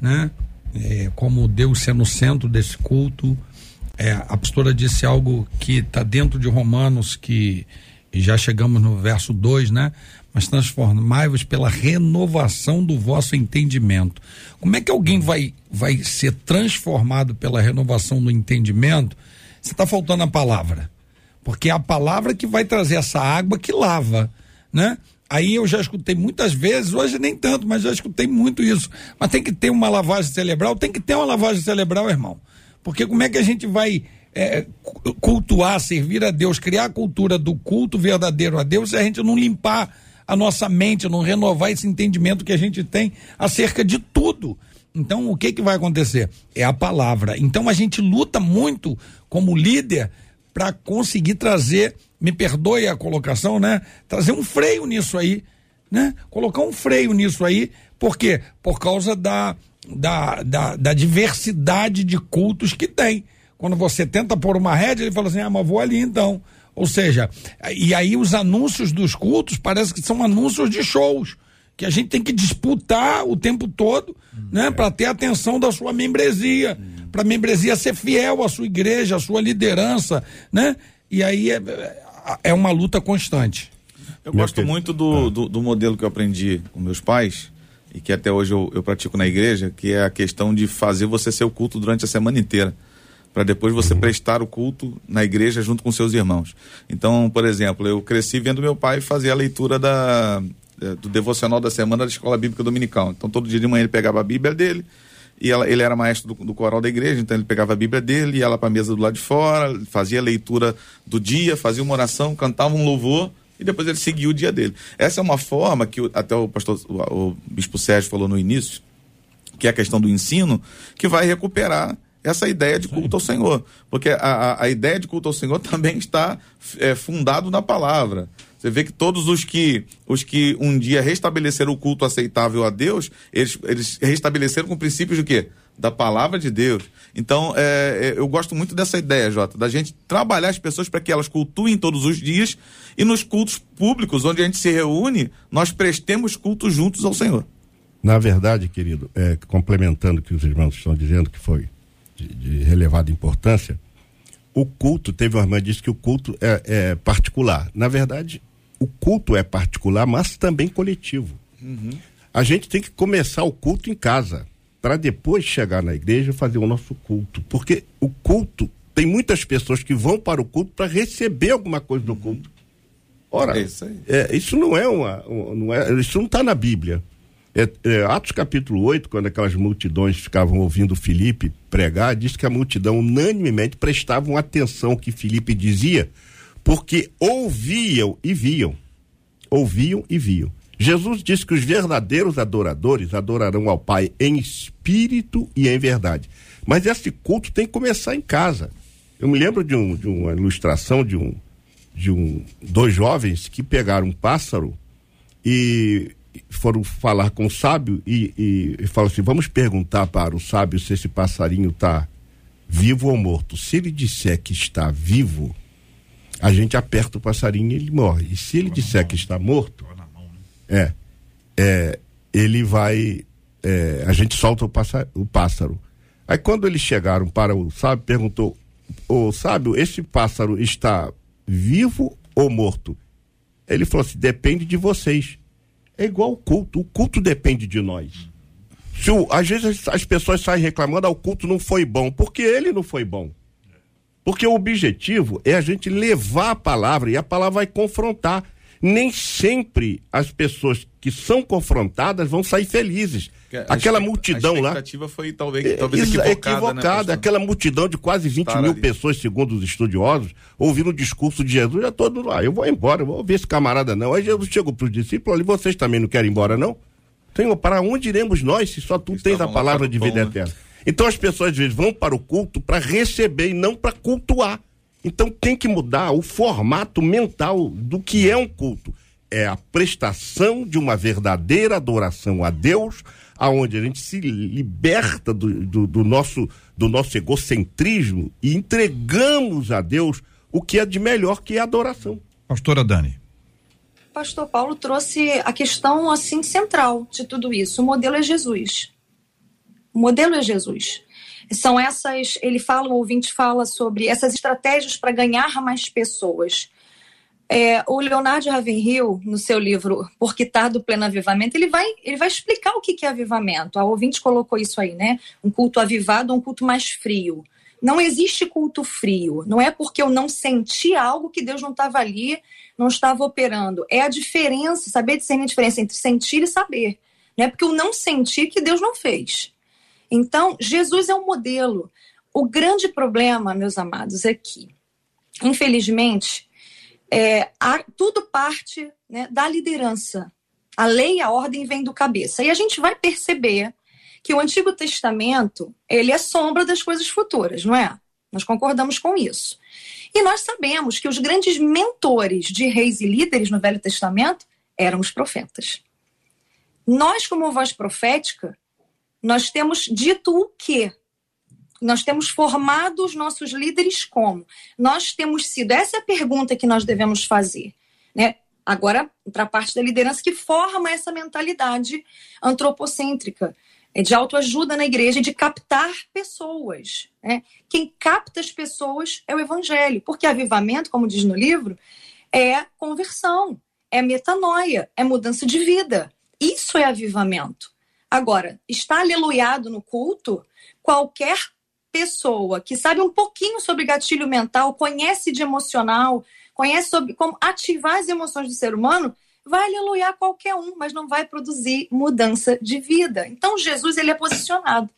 né? É, como Deus sendo o centro desse culto. É, a pastora disse algo que está dentro de Romanos, que já chegamos no verso 2, né? Mas transformai-vos pela renovação do vosso entendimento. Como é que alguém vai, vai ser transformado pela renovação do entendimento? Você está faltando a palavra. Porque é a palavra que vai trazer essa água que lava, né? Aí eu já escutei muitas vezes, hoje nem tanto, mas já escutei muito isso. Mas tem que ter uma lavagem cerebral, tem que ter uma lavagem cerebral, irmão. Porque como é que a gente vai é, cultuar, servir a Deus, criar a cultura do culto verdadeiro a Deus se a gente não limpar a nossa mente, não renovar esse entendimento que a gente tem acerca de tudo? Então, o que que vai acontecer? É a palavra. Então, a gente luta muito como líder para conseguir trazer me perdoe a colocação, né? Trazer um freio nisso aí, né? Colocar um freio nisso aí, por quê? Por causa da, da, da, da diversidade de cultos que tem. Quando você tenta pôr uma rédea, ele fala assim, ah, mas vou ali então. Ou seja, e aí os anúncios dos cultos parece que são anúncios de shows que a gente tem que disputar o tempo todo, hum, né, é. para ter atenção da sua membresia, hum. para a membresia ser fiel à sua igreja, à sua liderança, né? E aí é, é uma luta constante. Eu Meu gosto muito do, ah. do, do, modelo que eu aprendi com meus pais e que até hoje eu, eu pratico na igreja, que é a questão de fazer você ser o culto durante a semana inteira para depois você uhum. prestar o culto na igreja junto com seus irmãos. Então, por exemplo, eu cresci vendo meu pai fazer a leitura da, do devocional da semana da Escola Bíblica Dominical. Então, todo dia de manhã ele pegava a Bíblia dele, e ela, ele era maestro do, do, coral da igreja, então ele pegava a Bíblia dele, ia lá para a mesa do lado de fora, fazia a leitura do dia, fazia uma oração, cantava um louvor e depois ele seguia o dia dele. Essa é uma forma que até o pastor, o, o bispo Sérgio falou no início, que é a questão do ensino, que vai recuperar essa ideia de culto ao Senhor. Porque a, a, a ideia de culto ao Senhor também está é, fundado na palavra. Você vê que todos os que, os que um dia restabeleceram o culto aceitável a Deus, eles, eles restabeleceram com princípios de quê? Da palavra de Deus. Então, é, é, eu gosto muito dessa ideia, Jota, da gente trabalhar as pessoas para que elas cultuem todos os dias e nos cultos públicos, onde a gente se reúne, nós prestemos culto juntos ao Senhor. Na verdade, querido, é, complementando o que os irmãos estão dizendo, que foi de, de relevada importância, o culto, teve uma irmã que disse que o culto é, é particular. Na verdade, o culto é particular, mas também coletivo. Uhum. A gente tem que começar o culto em casa, para depois chegar na igreja e fazer o nosso culto. Porque o culto, tem muitas pessoas que vão para o culto para receber alguma coisa do culto. Ora, é isso, é, isso, não é uma. Não é, isso não está na Bíblia. É, é, Atos capítulo 8, quando aquelas multidões ficavam ouvindo Filipe pregar, diz que a multidão unanimemente prestavam atenção ao que Filipe dizia, porque ouviam e viam. Ouviam e viam. Jesus disse que os verdadeiros adoradores adorarão ao Pai em espírito e em verdade. Mas esse culto tem que começar em casa. Eu me lembro de, um, de uma ilustração de um, de um dois jovens que pegaram um pássaro e foram falar com o sábio e, e, e falaram assim: vamos perguntar para o sábio se esse passarinho está vivo ou morto. Se ele disser que está vivo, a gente aperta o passarinho e ele morre. E se ele disser que está morto, é, é ele vai. É, a gente solta o, pássaro, o pássaro. Aí quando eles chegaram para o sábio, perguntou: o sábio, esse pássaro está vivo ou morto? Ele falou assim: depende de vocês. É igual o culto. O culto depende de nós. Se o, às vezes as pessoas saem reclamando, ah, o culto não foi bom, porque ele não foi bom. Porque o objetivo é a gente levar a palavra e a palavra vai confrontar. Nem sempre as pessoas que são confrontadas vão sair felizes. Aquela multidão lá. A expectativa foi talvez, é, talvez equivocada. equivocada né, aquela multidão de quase 20 mil ali. pessoas, segundo os estudiosos, ouvindo o discurso de Jesus, já todo lá. Eu vou embora, eu vou ver esse camarada não. Aí Jesus chegou para os discípulos ali, vocês também não querem ir embora, não? Senhor, para onde iremos nós se só tu tens a palavra de vida né? eterna? Então as pessoas às vezes vão para o culto para receber e não para cultuar. Então tem que mudar o formato mental do que é um culto. É a prestação de uma verdadeira adoração a Deus, aonde a gente se liberta do, do, do, nosso, do nosso egocentrismo e entregamos a Deus o que é de melhor, que é a adoração. Pastora Dani. Pastor Paulo trouxe a questão assim central de tudo isso. O modelo é Jesus. O modelo é Jesus. São essas, ele fala, o ouvinte fala sobre essas estratégias para ganhar mais pessoas. É, o Leonardo Ravenhill, no seu livro Por Quitar do Pleno Avivamento, ele vai, ele vai explicar o que é avivamento. A ouvinte colocou isso aí, né? Um culto avivado, um culto mais frio. Não existe culto frio. Não é porque eu não senti algo que Deus não estava ali, não estava operando. É a diferença, saber discernir a diferença entre sentir e saber. Não é porque eu não senti que Deus não fez. Então, Jesus é um modelo. O grande problema, meus amados, é que, infelizmente, é, a, tudo parte né, da liderança. A lei e a ordem vêm do cabeça. E a gente vai perceber que o Antigo Testamento ele é sombra das coisas futuras, não é? Nós concordamos com isso. E nós sabemos que os grandes mentores de reis e líderes no Velho Testamento eram os profetas. Nós, como voz profética, nós temos dito o quê? Nós temos formado os nossos líderes como? Nós temos sido, essa é a pergunta que nós devemos fazer. Né? Agora, para a parte da liderança que forma essa mentalidade antropocêntrica, é de autoajuda na igreja, de captar pessoas. Né? Quem capta as pessoas é o evangelho, porque avivamento, como diz no livro, é conversão, é metanoia, é mudança de vida. Isso é avivamento. Agora, está aleluiado no culto, qualquer pessoa que sabe um pouquinho sobre gatilho mental, conhece de emocional, conhece sobre como ativar as emoções do ser humano, vai aleluiar qualquer um, mas não vai produzir mudança de vida. Então Jesus ele é posicionado,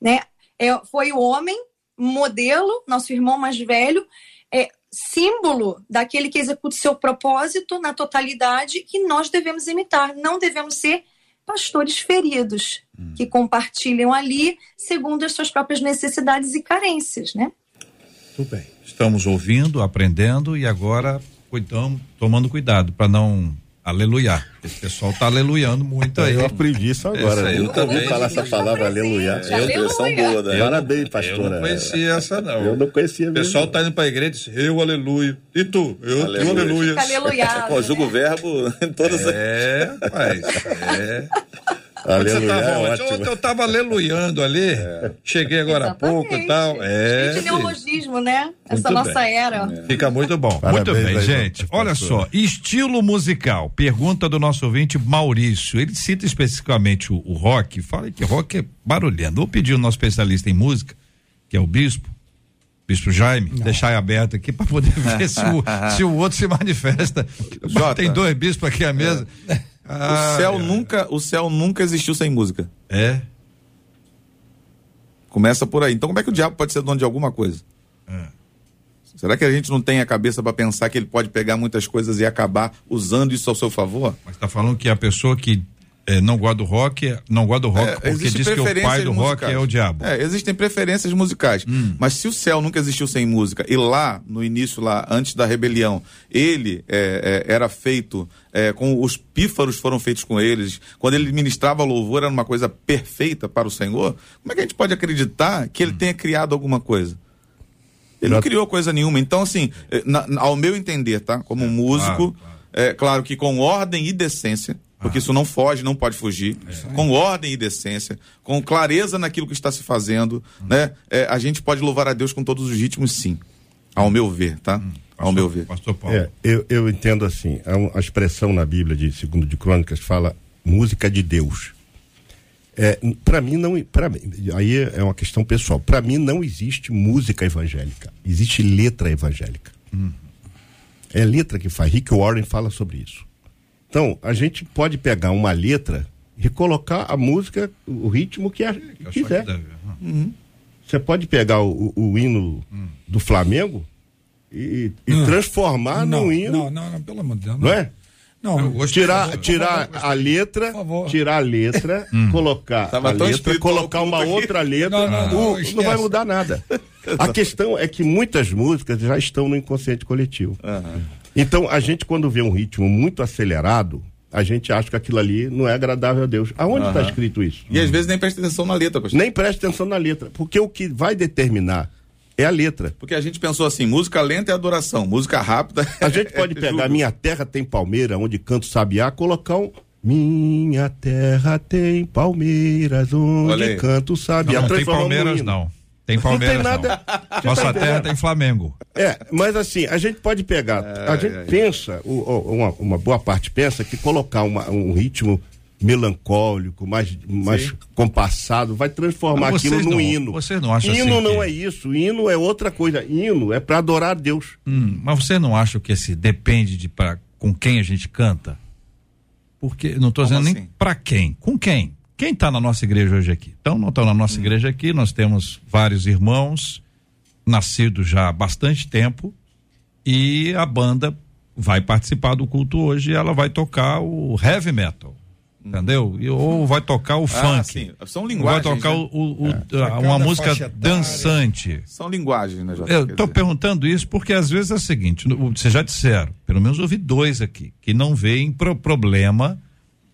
né? É, foi o homem modelo, nosso irmão mais velho, é símbolo daquele que executa seu propósito na totalidade que nós devemos imitar. Não devemos ser pastores feridos, hum. que compartilham ali segundo as suas próprias necessidades e carências, né? Tudo bem. Estamos ouvindo, aprendendo e agora cuidamos, tomando cuidado para não aleluiar. Esse pessoal está aleluiando muito aí. Eu aprendi isso agora. Eu nunca ouvi falar essa palavra aleluiar. É uma expressão boa, né? Parabéns, pastora. Eu não conhecia essa, não. Eu não conhecia mesmo. O pessoal está indo para a igreja e diz, eu aleluia. E tu? Eu aleluia. aleluia. Aleluia. Conjuga o verbo em todas as... É, rapaz. É. Aleluia, é eu, eu tava aleluiando ali, é. cheguei agora há pouco e tal. É, gente, neologismo, né? Essa muito nossa bem. era. É. Fica muito bom. Parabéns, muito bem, gente. Olha só, estilo musical. Pergunta do nosso ouvinte Maurício. Ele cita especificamente o, o rock. Fala que rock é barulhento. Vou pedir o nosso especialista em música, que é o Bispo. Bispo Jaime, Não. deixar aberto aqui para poder ver se o, se o outro se manifesta. Jota. Tem dois bispos aqui à mesa. É. Ah, o céu nunca, o céu nunca existiu sem música. É. Começa por aí. Então como é que o diabo pode ser dono de alguma coisa? É. Será que a gente não tem a cabeça para pensar que ele pode pegar muitas coisas e acabar usando isso ao seu favor? Mas está falando que a pessoa que é, não gosta do rock, não gosta do rock é, porque diz que o pai do rock é o diabo. É, existem preferências musicais. Hum. Mas se o céu nunca existiu sem música, e lá, no início, lá, antes da rebelião, ele é, é era feito, é, com os pífaros foram feitos com eles, quando ele ministrava louvor, era uma coisa perfeita para o Senhor, como é que a gente pode acreditar que ele hum. tenha criado alguma coisa? Ele não criou coisa nenhuma. Então, assim, é, na, ao meu entender, tá? Como músico, claro, claro. é claro que com ordem e decência, porque isso não foge, não pode fugir, é. com ordem e decência, com clareza naquilo que está se fazendo, hum. né? É, a gente pode louvar a Deus com todos os ritmos, sim, ao meu ver, tá? Hum. Pastor, ao meu ver. Pastor Paulo. É, eu, eu entendo assim, a, a expressão na Bíblia de segundo de Crônicas fala música de Deus. É, para mim não, para aí é uma questão pessoal. Para mim não existe música evangélica, existe letra evangélica. Hum. É letra que faz. Rick Warren fala sobre isso. Então, a gente pode pegar uma letra e colocar a música, o ritmo que, a, que quiser. Uhum. Você pode pegar o, o, o hino hum. do Flamengo e, e hum. transformar não, no hino. Não, não, não, pelo amor de Deus. Não, não é? Não, tirar, tirar a letra, tirar a letra, colocar Tava a letra, colocar uma outra letra, não, não, não, não, vai mudar nada. A questão é que muitas músicas já estão no inconsciente coletivo. Uhum. Então, a gente, quando vê um ritmo muito acelerado, a gente acha que aquilo ali não é agradável a Deus. Aonde está uhum. escrito isso? E às vezes nem presta atenção na letra, pastor. Nem presta atenção na letra. Porque o que vai determinar é a letra. Porque a gente pensou assim, música lenta é adoração, música rápida. A gente pode é pegar Minha Terra Tem Palmeira, onde canto sabiá, colocar um. Minha terra tem palmeiras, onde canto sabiá. Não, não tem palmeiras, não. Tem Palmeiras. Não tem nada. Não. Nossa terra tem Flamengo. É, mas assim, a gente pode pegar. a gente pensa, o- o- uma, uma boa parte pensa que colocar uma- um ritmo melancólico, mais, mais compassado, vai transformar aquilo num não- hino. vocês não acham hino assim não que- é isso. Hino é outra coisa. Hino é para adorar a Deus. Hum, mas você não acha que esse depende de pra, com quem a gente canta? Porque não estou Como dizendo nem assim? para quem. Com quem? Quem está na nossa igreja hoje aqui? Então, não está na nossa igreja aqui, nós temos vários irmãos, nascidos já há bastante tempo, e a banda vai participar do culto hoje e ela vai tocar o heavy metal. Entendeu? E, ou vai tocar o Ah, funk. sim. São Ou vai linguagens. tocar né? o, o- o- a- Cada uma música dançante. São linguagens, né, Jota? Eu estou perguntando isso porque às vezes é o seguinte: vocês já disseram, pelo menos ouvi dois aqui, que não veem pro- problema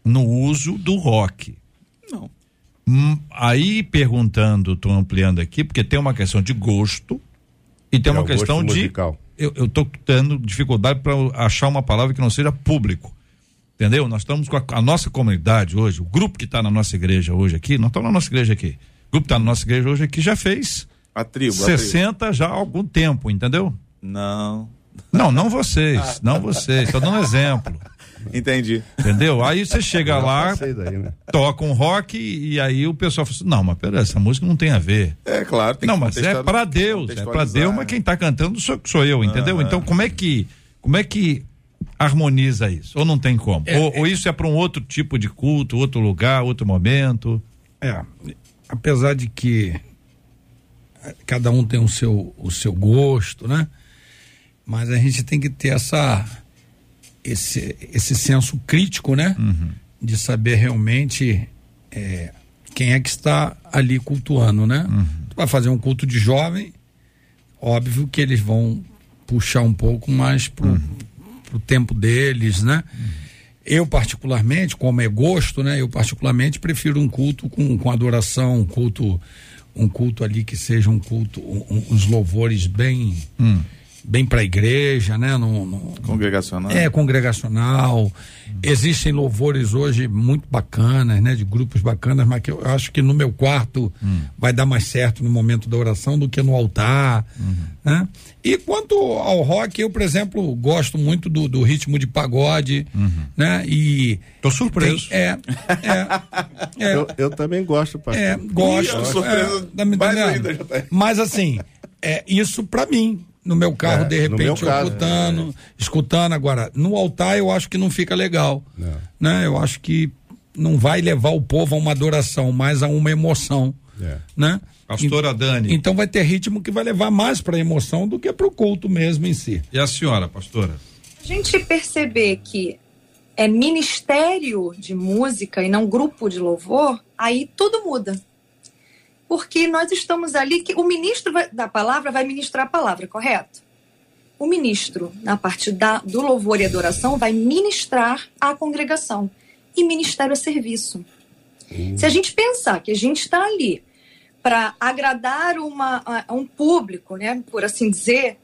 no uso do rock. Não. Hum, aí perguntando, estou ampliando aqui, porque tem uma questão de gosto e tem É, uma questão de. musical. Eu estou tendo dificuldade para achar uma palavra que não seja público. Entendeu? Nós estamos com a, a nossa comunidade hoje, o grupo que está na nossa igreja hoje aqui, nós estamos na nossa igreja aqui. O grupo que está na nossa igreja hoje aqui já fez A tribo. a tribo. 60 já há algum tempo, entendeu? Não. Não, não vocês, não vocês, estou dando um exemplo, Entendi. entendeu? Aí você chega lá, daí, né? toca um rock e aí o pessoal fala assim, não, mas peraí, essa música não tem a ver. É claro, tem não, que mas é para Deus, é para contextualizar. Deus, mas quem tá cantando sou, sou eu, entendeu? Então como é que como é que harmoniza isso? Ou não tem como? ou, ou isso é para um outro tipo de culto, outro lugar, outro momento? É, apesar de que eh, cada um tem o seu, o seu gosto, né? Mas a gente tem que ter essa esse, esse senso crítico, né? De saber realmente eh, quem é que está ali cultuando, né? Tu vai fazer um culto de jovem, óbvio que eles vão puxar um pouco mais pro, pro tempo deles, né? Eu, particularmente, como é gosto, né? Eu, particularmente, prefiro um culto com, com adoração, um culto, um culto ali que seja um culto, um- uns louvores bem, bem para a igreja, né? Não, não- Congregacional. é congregacional. Existem louvores hoje muito bacanas, né? De grupos bacanas, mas que eu acho que no meu quarto vai dar mais certo no momento da oração do que no altar, né? E quanto ao rock, eu, por exemplo, gosto muito do, do ritmo de pagode, né? E Tô surpreso. tem- é, é, é, Eu, eu também gosto, pastor. é, gosto. Ih, surpresa é, tá ainda, JR. Mas assim, é isso pra mim. No meu carro, É, de repente, eu caso, escutando, escutando. Agora, no altar eu acho que não fica legal. Não. Né? Eu acho que não vai levar o povo a uma adoração, mas a uma emoção. É. Né? Pastora Dani. Então vai ter ritmo que vai levar mais pra emoção do que pro culto mesmo em si. E a senhora, pastora? A gente perceber que é ministério de música e não grupo de louvor, aí tudo muda. Porque nós estamos ali que o ministro vai- da palavra vai ministrar a palavra, correto? O ministro, na parte da, do louvor e adoração, vai ministrar à congregação. E ministério é serviço. Se a gente pensar que a gente está ali para agradar uma, a- um público, né, por assim dizer,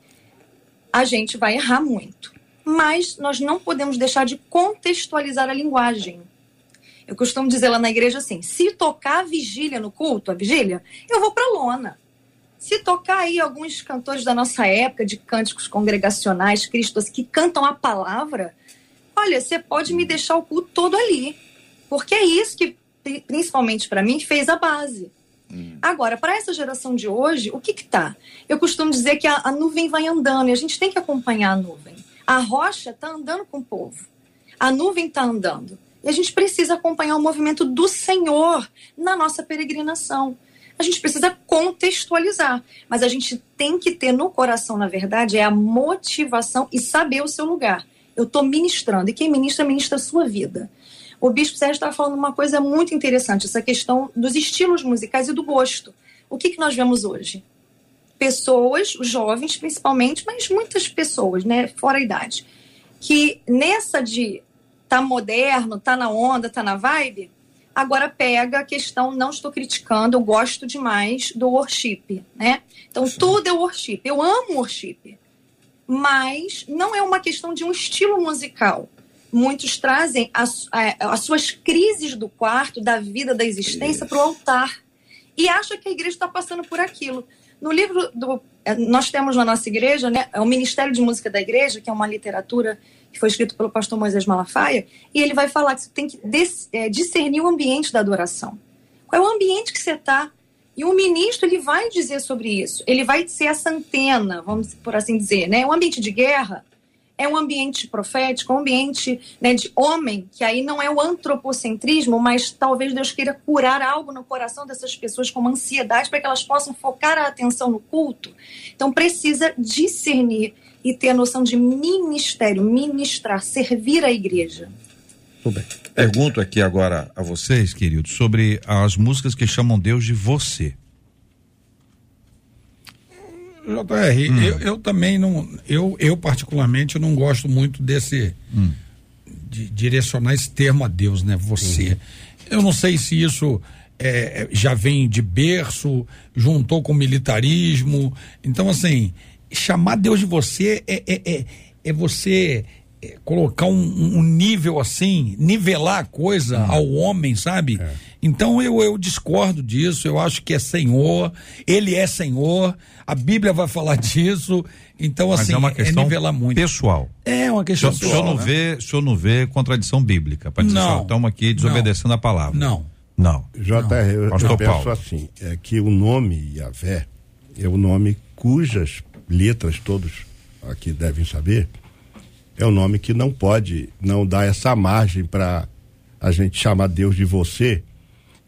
a gente vai errar muito. Mas nós não podemos deixar de contextualizar a linguagem. Eu costumo dizer lá na igreja assim: se tocar a vigília no culto, a vigília, eu vou para lona. Se tocar aí alguns cantores da nossa época, de cânticos congregacionais, cristos, que cantam a palavra, olha, você pode me deixar o culto todo ali. Porque é isso que, pri- principalmente para mim, fez a base. Agora, para essa geração de hoje, o que que tá? Eu costumo dizer que a, a nuvem vai andando e a gente tem que acompanhar a nuvem. A rocha está andando com o povo. A nuvem está andando. E a gente precisa acompanhar o movimento do Senhor na nossa peregrinação. A gente precisa contextualizar, mas a gente tem que ter no coração, na verdade, é a motivação e saber o seu lugar. Eu estou ministrando, e quem ministra, ministra a sua vida. O Bispo Sérgio estava falando uma coisa muito interessante, essa questão dos estilos musicais e do gosto. O que, que nós vemos hoje? Pessoas, os jovens principalmente, mas muitas pessoas, né, fora a idade, que nessa de tá moderno, tá na onda, tá na vibe, agora pega a questão, não estou criticando, eu gosto demais do worship, né? Então tudo é worship, eu amo worship, mas não é uma questão de um estilo musical. Muitos trazem as, as suas crises do quarto, da vida, da existência para o altar. e acha que a igreja está passando por aquilo. No livro do. É, nós temos na nossa igreja, né, é o Ministério de Música da Igreja, que é uma literatura que foi escrito pelo pastor Moisés Malafaia, e ele vai falar que você tem que é, discernir o ambiente da adoração. Qual é o ambiente que você está? E o ministro ele vai dizer sobre isso. Ele vai ser essa antena, vamos por assim dizer, né? Um ambiente de guerra é um ambiente profético, um ambiente né, de homem, que aí não é o antropocentrismo, mas talvez Deus queira curar algo no coração dessas pessoas com uma ansiedade para que elas possam focar a atenção no culto. Então precisa discernir e ter a noção de ministério, ministrar, servir a igreja. Tudo bem. Pergunto aqui agora a vocês, queridos, sobre as músicas que chamam Deus de você. JR, hum. eu, eu, também não, eu, eu particularmente não gosto muito desse hum. de direcionar esse termo a Deus, né? Você. Uhum. Eu não sei se isso é, já vem de berço, juntou com militarismo. Então, assim, chamar Deus de você é, é, é, é você é, colocar um, um, nível assim, nivelar a coisa uhum. ao homem, sabe? É. Então eu, eu discordo disso, eu acho que é Senhor, ele é Senhor, a Bíblia vai falar disso, então Mas assim, é, uma questão é nivelar muito. pessoal. É uma questão o pessoal. O senhor não, né? vê, o senhor não vê contradição bíblica, para dizer, não, estamos aqui desobedecendo não, a palavra. Não. Não. JR, eu, eu penso assim, é que o nome Yahvé é o nome cujas letras todos aqui devem saber, é um nome que não pode não dar essa margem para a gente chamar Deus de você.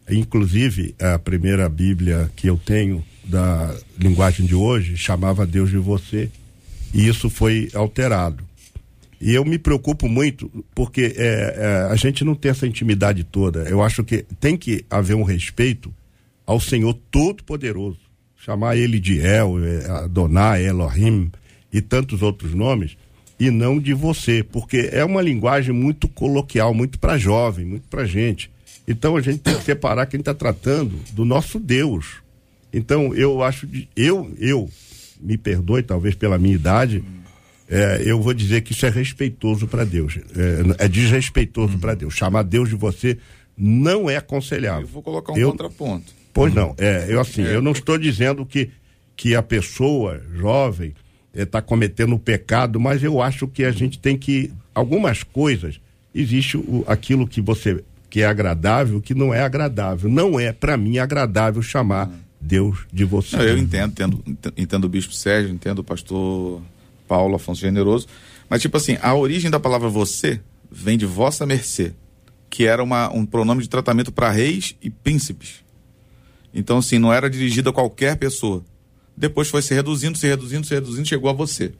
Inclusive, a primeira Bíblia que eu tenho da linguagem de hoje chamava Deus de você, e isso foi alterado. E eu me preocupo muito porque é, é, a gente não tem essa intimidade toda. Eu acho que tem que haver um respeito ao Senhor Todo-Poderoso. Chamar ele de El, é, Adonai, Elohim e tantos outros nomes e não de você, porque é uma linguagem muito coloquial, muito para jovem, muito para gente. Então a gente tem que separar quem está tratando do nosso Deus. Então eu acho de, eu eu me perdoe talvez pela minha idade, é, eu vou dizer que isso é respeitoso para Deus, é, é desrespeitoso para Deus. Chamar Deus de você não é aconselhável. Eu vou colocar um eu, contraponto. Pois não, é, eu assim, é. eu não estou dizendo que que a pessoa jovem está cometendo um pecado, mas eu acho que a gente tem que algumas coisas existe o, aquilo que você que é agradável, que não é agradável. Não é para mim agradável chamar Deus de você. Não, eu entendo, entendo, entendo o bispo Sérgio, entendo o pastor Paulo Afonso Generoso, mas tipo assim, a origem da palavra você vem de vossa mercê, que era uma, um pronome de tratamento para reis e príncipes. Então assim, não era dirigido a qualquer pessoa depois foi se reduzindo, se reduzindo, se reduzindo, chegou a você.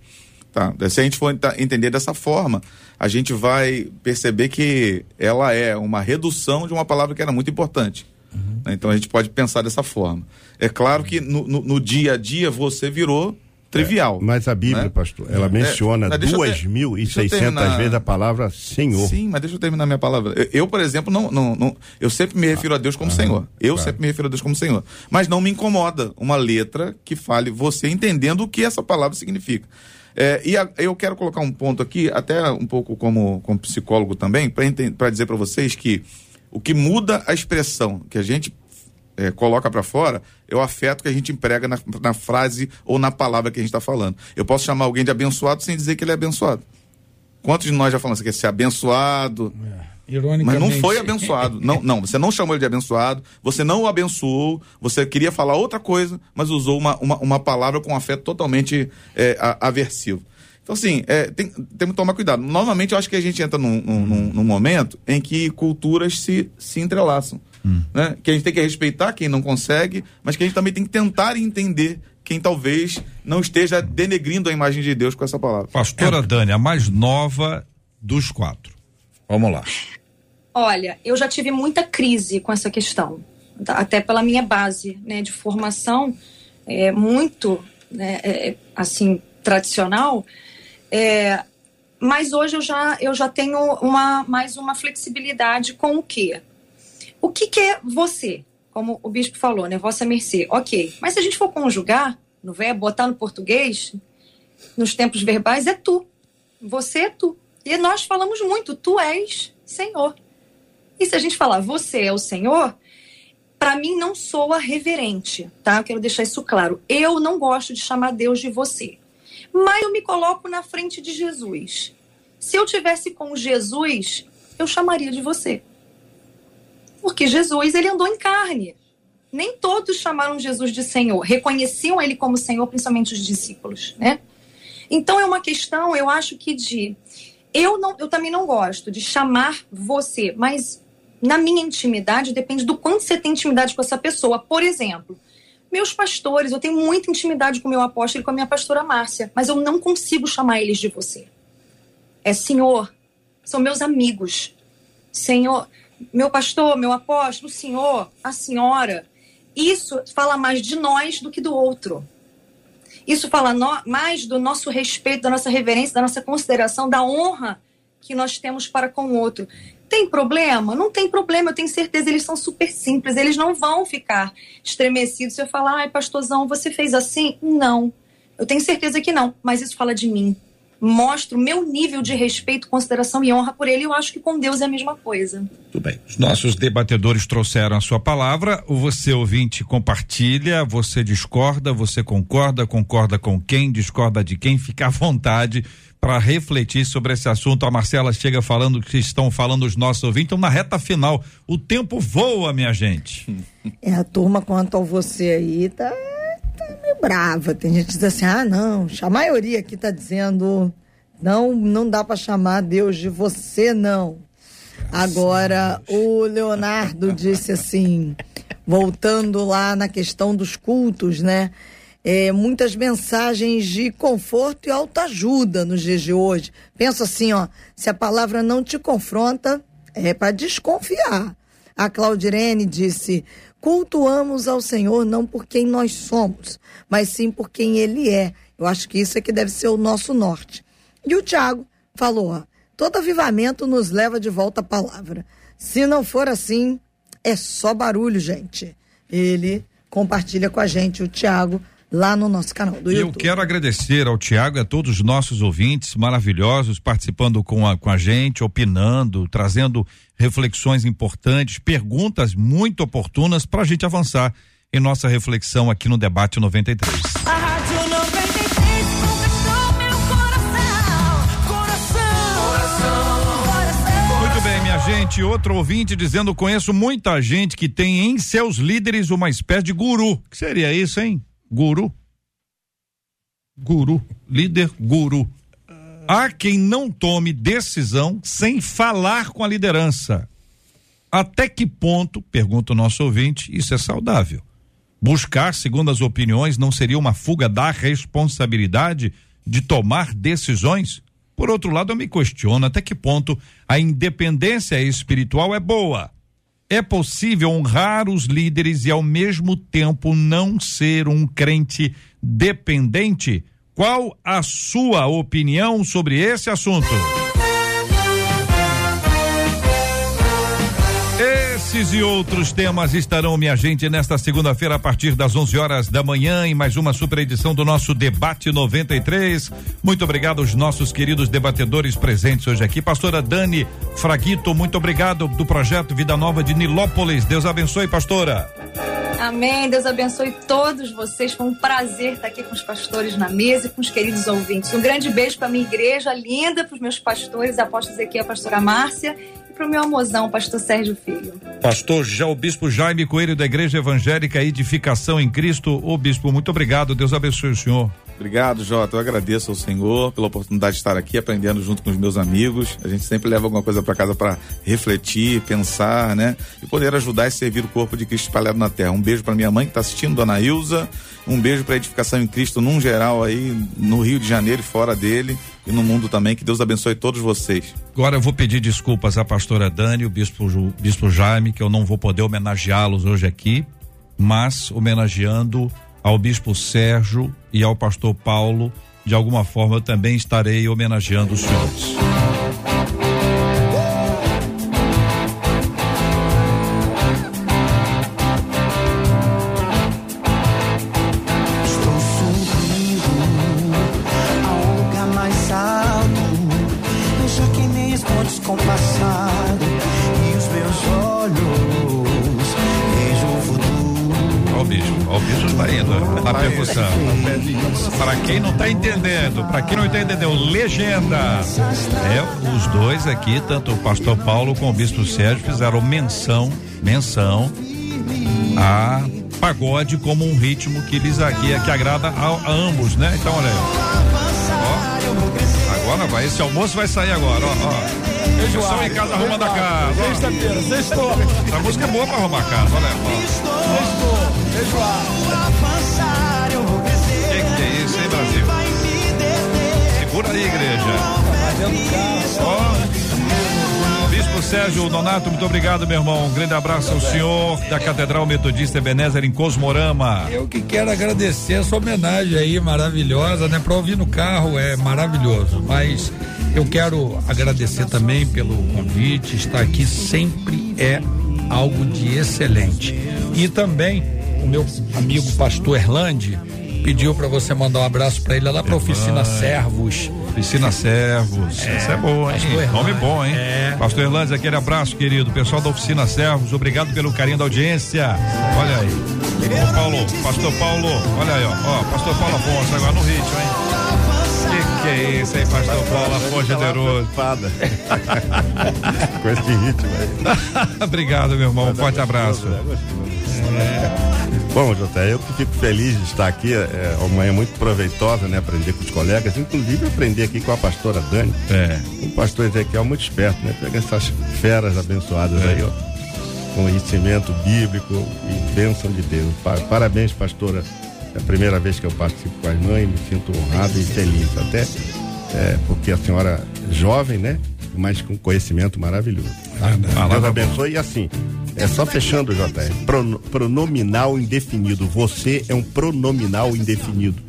Tá? Se a gente for entender dessa forma, a gente vai perceber que ela é uma redução de uma palavra que era muito importante. Uhum. Então a gente pode pensar dessa forma. É claro que no, no, no dia a dia você virou trivial. É, mas a Bíblia, né? pastor, ela é, menciona 2.600 vezes a palavra Senhor. Sim, mas deixa eu terminar minha palavra. Eu, eu por exemplo, não, não, não, eu sempre me refiro a Deus como Senhor. Eu claro. sempre me refiro a Deus como Senhor. Mas não me incomoda uma letra que fale você entendendo o que essa palavra significa. É, e a, eu quero colocar um ponto aqui, até um pouco como, como psicólogo também, para dizer para vocês que o que muda a expressão que a gente é, coloca para fora é o afeto que a gente emprega na, na frase ou na palavra que a gente está falando. Eu posso chamar alguém de abençoado sem dizer que ele é abençoado. Quantos de nós já falamos que quer ser abençoado? É. Mas não foi abençoado. não, não, você não chamou ele de abençoado, você não o abençoou, você queria falar outra coisa, mas usou uma, uma, uma palavra com um afeto totalmente é, aversivo. Então, assim, é, tem, tem que tomar cuidado. Novamente, eu acho que a gente entra num, num, num momento em que culturas se, se entrelaçam. Hum. Né? Que a gente tem que respeitar quem não consegue, mas que a gente também tem que tentar entender quem talvez não esteja denegrindo a imagem de Deus com essa palavra. Pastora é. Dani, a mais nova dos quatro. Vamos lá. Olha, eu já tive muita crise com essa questão, até pela minha base né, de formação, é, muito né, é, assim tradicional. É, mas hoje eu já, eu já tenho uma, mais uma flexibilidade com o quê? O que, que é você? Como o bispo falou, né? Vossa mercê. Ok. Mas se a gente for conjugar no verbo, botar no português, nos tempos verbais, é tu. Você é tu. E nós falamos muito, tu és Senhor. E se a gente falar você é o Senhor, para mim não soa reverente, tá? Eu quero deixar isso claro. Eu não gosto de chamar Deus de você. Mas eu me coloco na frente de Jesus. Se eu tivesse com Jesus, eu chamaria de você. Porque Jesus, ele andou em carne. Nem todos chamaram Jesus de Senhor, reconheciam ele como Senhor, principalmente os discípulos, né? Então é uma questão, eu acho que de eu não, eu também não gosto de chamar você, mas na minha intimidade depende do quanto você tem intimidade com essa pessoa. Por exemplo, meus pastores, eu tenho muita intimidade com meu apóstolo e com a minha pastora Márcia, mas eu não consigo chamar eles de você. É Senhor, são meus amigos. Senhor, meu pastor, meu apóstolo, o senhor, a senhora. Isso fala mais de nós do que do outro. Isso fala no, mais do nosso respeito, da nossa reverência, da nossa consideração, da honra que nós temos para com o outro. Tem problema? Não tem problema, eu tenho certeza, eles são super simples, eles não vão ficar estremecidos se eu falar, ai, pastorzão, você fez assim? Não. Eu tenho certeza que não, mas isso fala de mim. Mostra o meu nível de respeito, consideração e honra por ele. Eu acho que com Deus é a mesma coisa. Tudo bem. Os nossos debatedores trouxeram a sua palavra. Você ouvinte compartilha, você discorda, você concorda, concorda com quem, discorda de quem, fica à vontade para refletir sobre esse assunto. A Marcela chega falando que estão falando os nossos ouvintes, então na reta final. O tempo voa, minha gente. É, a turma quanto ao você aí tá, tá meio brava. Tem gente que diz assim: ah, não, a maioria aqui tá dizendo. Não, não dá para chamar Deus de você, não. Agora, o Leonardo disse assim, voltando lá na questão dos cultos, né? É, muitas mensagens de conforto e autoajuda nos dias de hoje. Pensa assim, ó, se a palavra não te confronta, é para desconfiar. A Claudirene disse: cultuamos ao Senhor não por quem nós somos, mas sim por quem Ele é. Eu acho que isso é que deve ser o nosso norte. E o Tiago falou: ó, todo avivamento nos leva de volta à palavra. Se não for assim, é só barulho, gente. Ele compartilha com a gente, o Tiago, lá no nosso canal do e YouTube. Eu quero agradecer ao Tiago e a todos os nossos ouvintes maravilhosos participando com a, com a gente, opinando, trazendo reflexões importantes, perguntas muito oportunas para a gente avançar em nossa reflexão aqui no Debate 93. A Rádio 93 conquistou meu coração, coração, coração. Muito bem, minha gente. Outro ouvinte dizendo: conheço muita gente que tem em seus líderes uma espécie de guru. O que seria isso, hein? Guru. Guru, líder guru. Há quem não tome decisão sem falar com a liderança. Até que ponto, pergunta o nosso ouvinte, isso é saudável? Buscar, segundo as opiniões, não seria uma fuga da responsabilidade de tomar decisões? Por outro lado, eu me questiono até que ponto a independência espiritual é boa é possível honrar os líderes e ao mesmo tempo não ser um crente dependente? Qual a sua opinião sobre esse assunto? Esses e outros temas estarão, minha gente, nesta segunda-feira, a partir das 11 horas da manhã, em mais uma super edição do nosso Debate 93. Muito obrigado aos nossos queridos debatedores presentes hoje aqui. Pastora Dani Fraguito, muito obrigado do projeto Vida Nova de Nilópolis. Deus abençoe, pastora. Amém. Deus abençoe todos vocês. Foi um prazer estar aqui com os pastores na mesa e com os queridos ouvintes. Um grande beijo para minha igreja linda, para os meus pastores, apóstolos aqui, a pastora Márcia para o meu amozão, pastor Sérgio Filho. Pastor já o bispo Jaime Coelho da Igreja Evangélica Edificação em Cristo. Ô bispo, muito obrigado. Deus abençoe o senhor. Obrigado, Jota. Eu agradeço ao Senhor pela oportunidade de estar aqui aprendendo junto com os meus amigos. A gente sempre leva alguma coisa para casa para refletir, pensar, né? E poder ajudar e servir o corpo de Cristo espalhado na terra. Um beijo para minha mãe que está assistindo, Dona Ilza. Um beijo para edificação em Cristo num geral aí no Rio de Janeiro e fora dele e no mundo também. Que Deus abençoe todos vocês. Agora eu vou pedir desculpas à pastora Dani, o bispo, bispo Jaime, que eu não vou poder homenageá-los hoje aqui, mas homenageando ao bispo Sérgio e ao pastor Paulo, de alguma forma eu também estarei homenageando os senhores. Para quem não está entendendo, legenda. É, os dois aqui, tanto o pastor Paulo como o bispo Sérgio, fizeram menção, menção a pagode como um ritmo que lhes aqui que agrada a, a ambos, né? Então olha aí. Ó, agora vai, esse almoço vai sair agora, ó. ó. Pessoal em casa arrumando a casa. Sexta-feira, sextou. Essa música é boa pra arrumar a casa, olha. Sextou, feijoada. Segura aí, igreja. Bispo Sérgio Donato, muito obrigado, meu irmão. Um grande abraço ao senhor da Catedral Metodista Ebenezer em Cosmorama. Eu que quero agradecer essa homenagem aí maravilhosa, né? Pra ouvir no carro é maravilhoso, mas eu quero agradecer também pelo convite, estar aqui sempre é algo de excelente. E também o meu amigo pastor Erlande pediu para você mandar um abraço para ele lá para oficina Servos. Oficina Servos. É, Isso é bom, hein? Nome bom, hein? é. Pastor Erlandes, aquele abraço, querido. Pessoal da Oficina Servos, obrigado pelo carinho da audiência. Olha aí. Ô Paulo, Pastor Paulo, olha aí, ó. Ó, Pastor Paulo Afonso, agora no ritmo, hein? Que que é isso aí, Pastor Paulo Afonso generoso? Com esse ritmo aí. obrigado, meu irmão. Um forte abraço. Bom, Jota, eu que fico feliz de estar aqui. É uma manhã muito proveitosa, né? Aprender com os colegas, inclusive aprender aqui com a pastora Dani. É. O pastor Ezequiel muito esperto, né? Pega essas feras abençoadas aí, ó. Conhecimento bíblico e bênção de Deus. Pa- Parabéns, pastora. É a primeira vez que eu participo com as mães, me sinto honrado e feliz. Até é, porque a senhora é jovem, né? Mas com conhecimento maravilhoso. Tá? Deus abençoe. E assim, é só fechando, JR. Prono- pronominal indefinido. Você é um pronominal indefinido.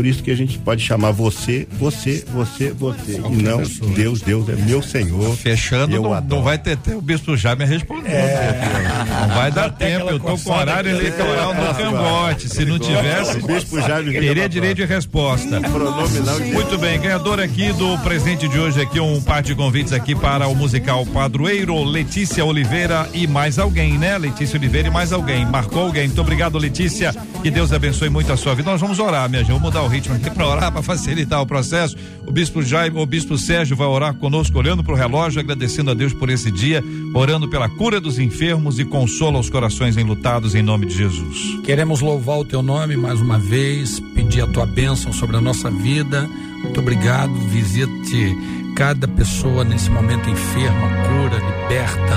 Por isso que a gente pode chamar você, você, você, você. E não Deus, Deus é meu Senhor. Fechando, Eu não, adoro. não vai ter tempo. O bispo já me respondeu. Não vai dar tempo. Eu tô com horário eleitoral no cangote. Se não tivesse, O bispo já me teria direito de resposta. Muito bem, ganhador aqui do presente de hoje aqui, um par de convites aqui para o musical Padroeiro, Letícia Oliveira e mais alguém, né? Letícia Oliveira e mais alguém. Marcou alguém. Muito obrigado, Letícia. Que Deus abençoe muito a sua vida. Nós vamos orar, minha gente. Vamos mudar o ritmo aqui para orar, para facilitar o processo. O bispo Jaime, o bispo Sérgio vai orar conosco, olhando para o relógio, agradecendo a Deus por esse dia, orando pela cura dos enfermos e consola os corações enlutados em nome de Jesus. Queremos louvar o teu nome mais uma vez, pedir a tua bênção sobre a nossa vida. Muito obrigado. Visite cada pessoa nesse momento enferma, cura, liberta,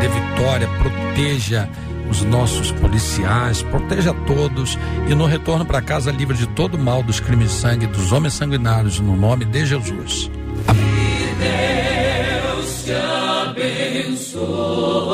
dê vitória, proteja os nossos policiais, proteja todos e no retorno para casa livre de todo mal dos crimes de sangue dos homens sanguinários no nome de Jesus. Deus te abençoe.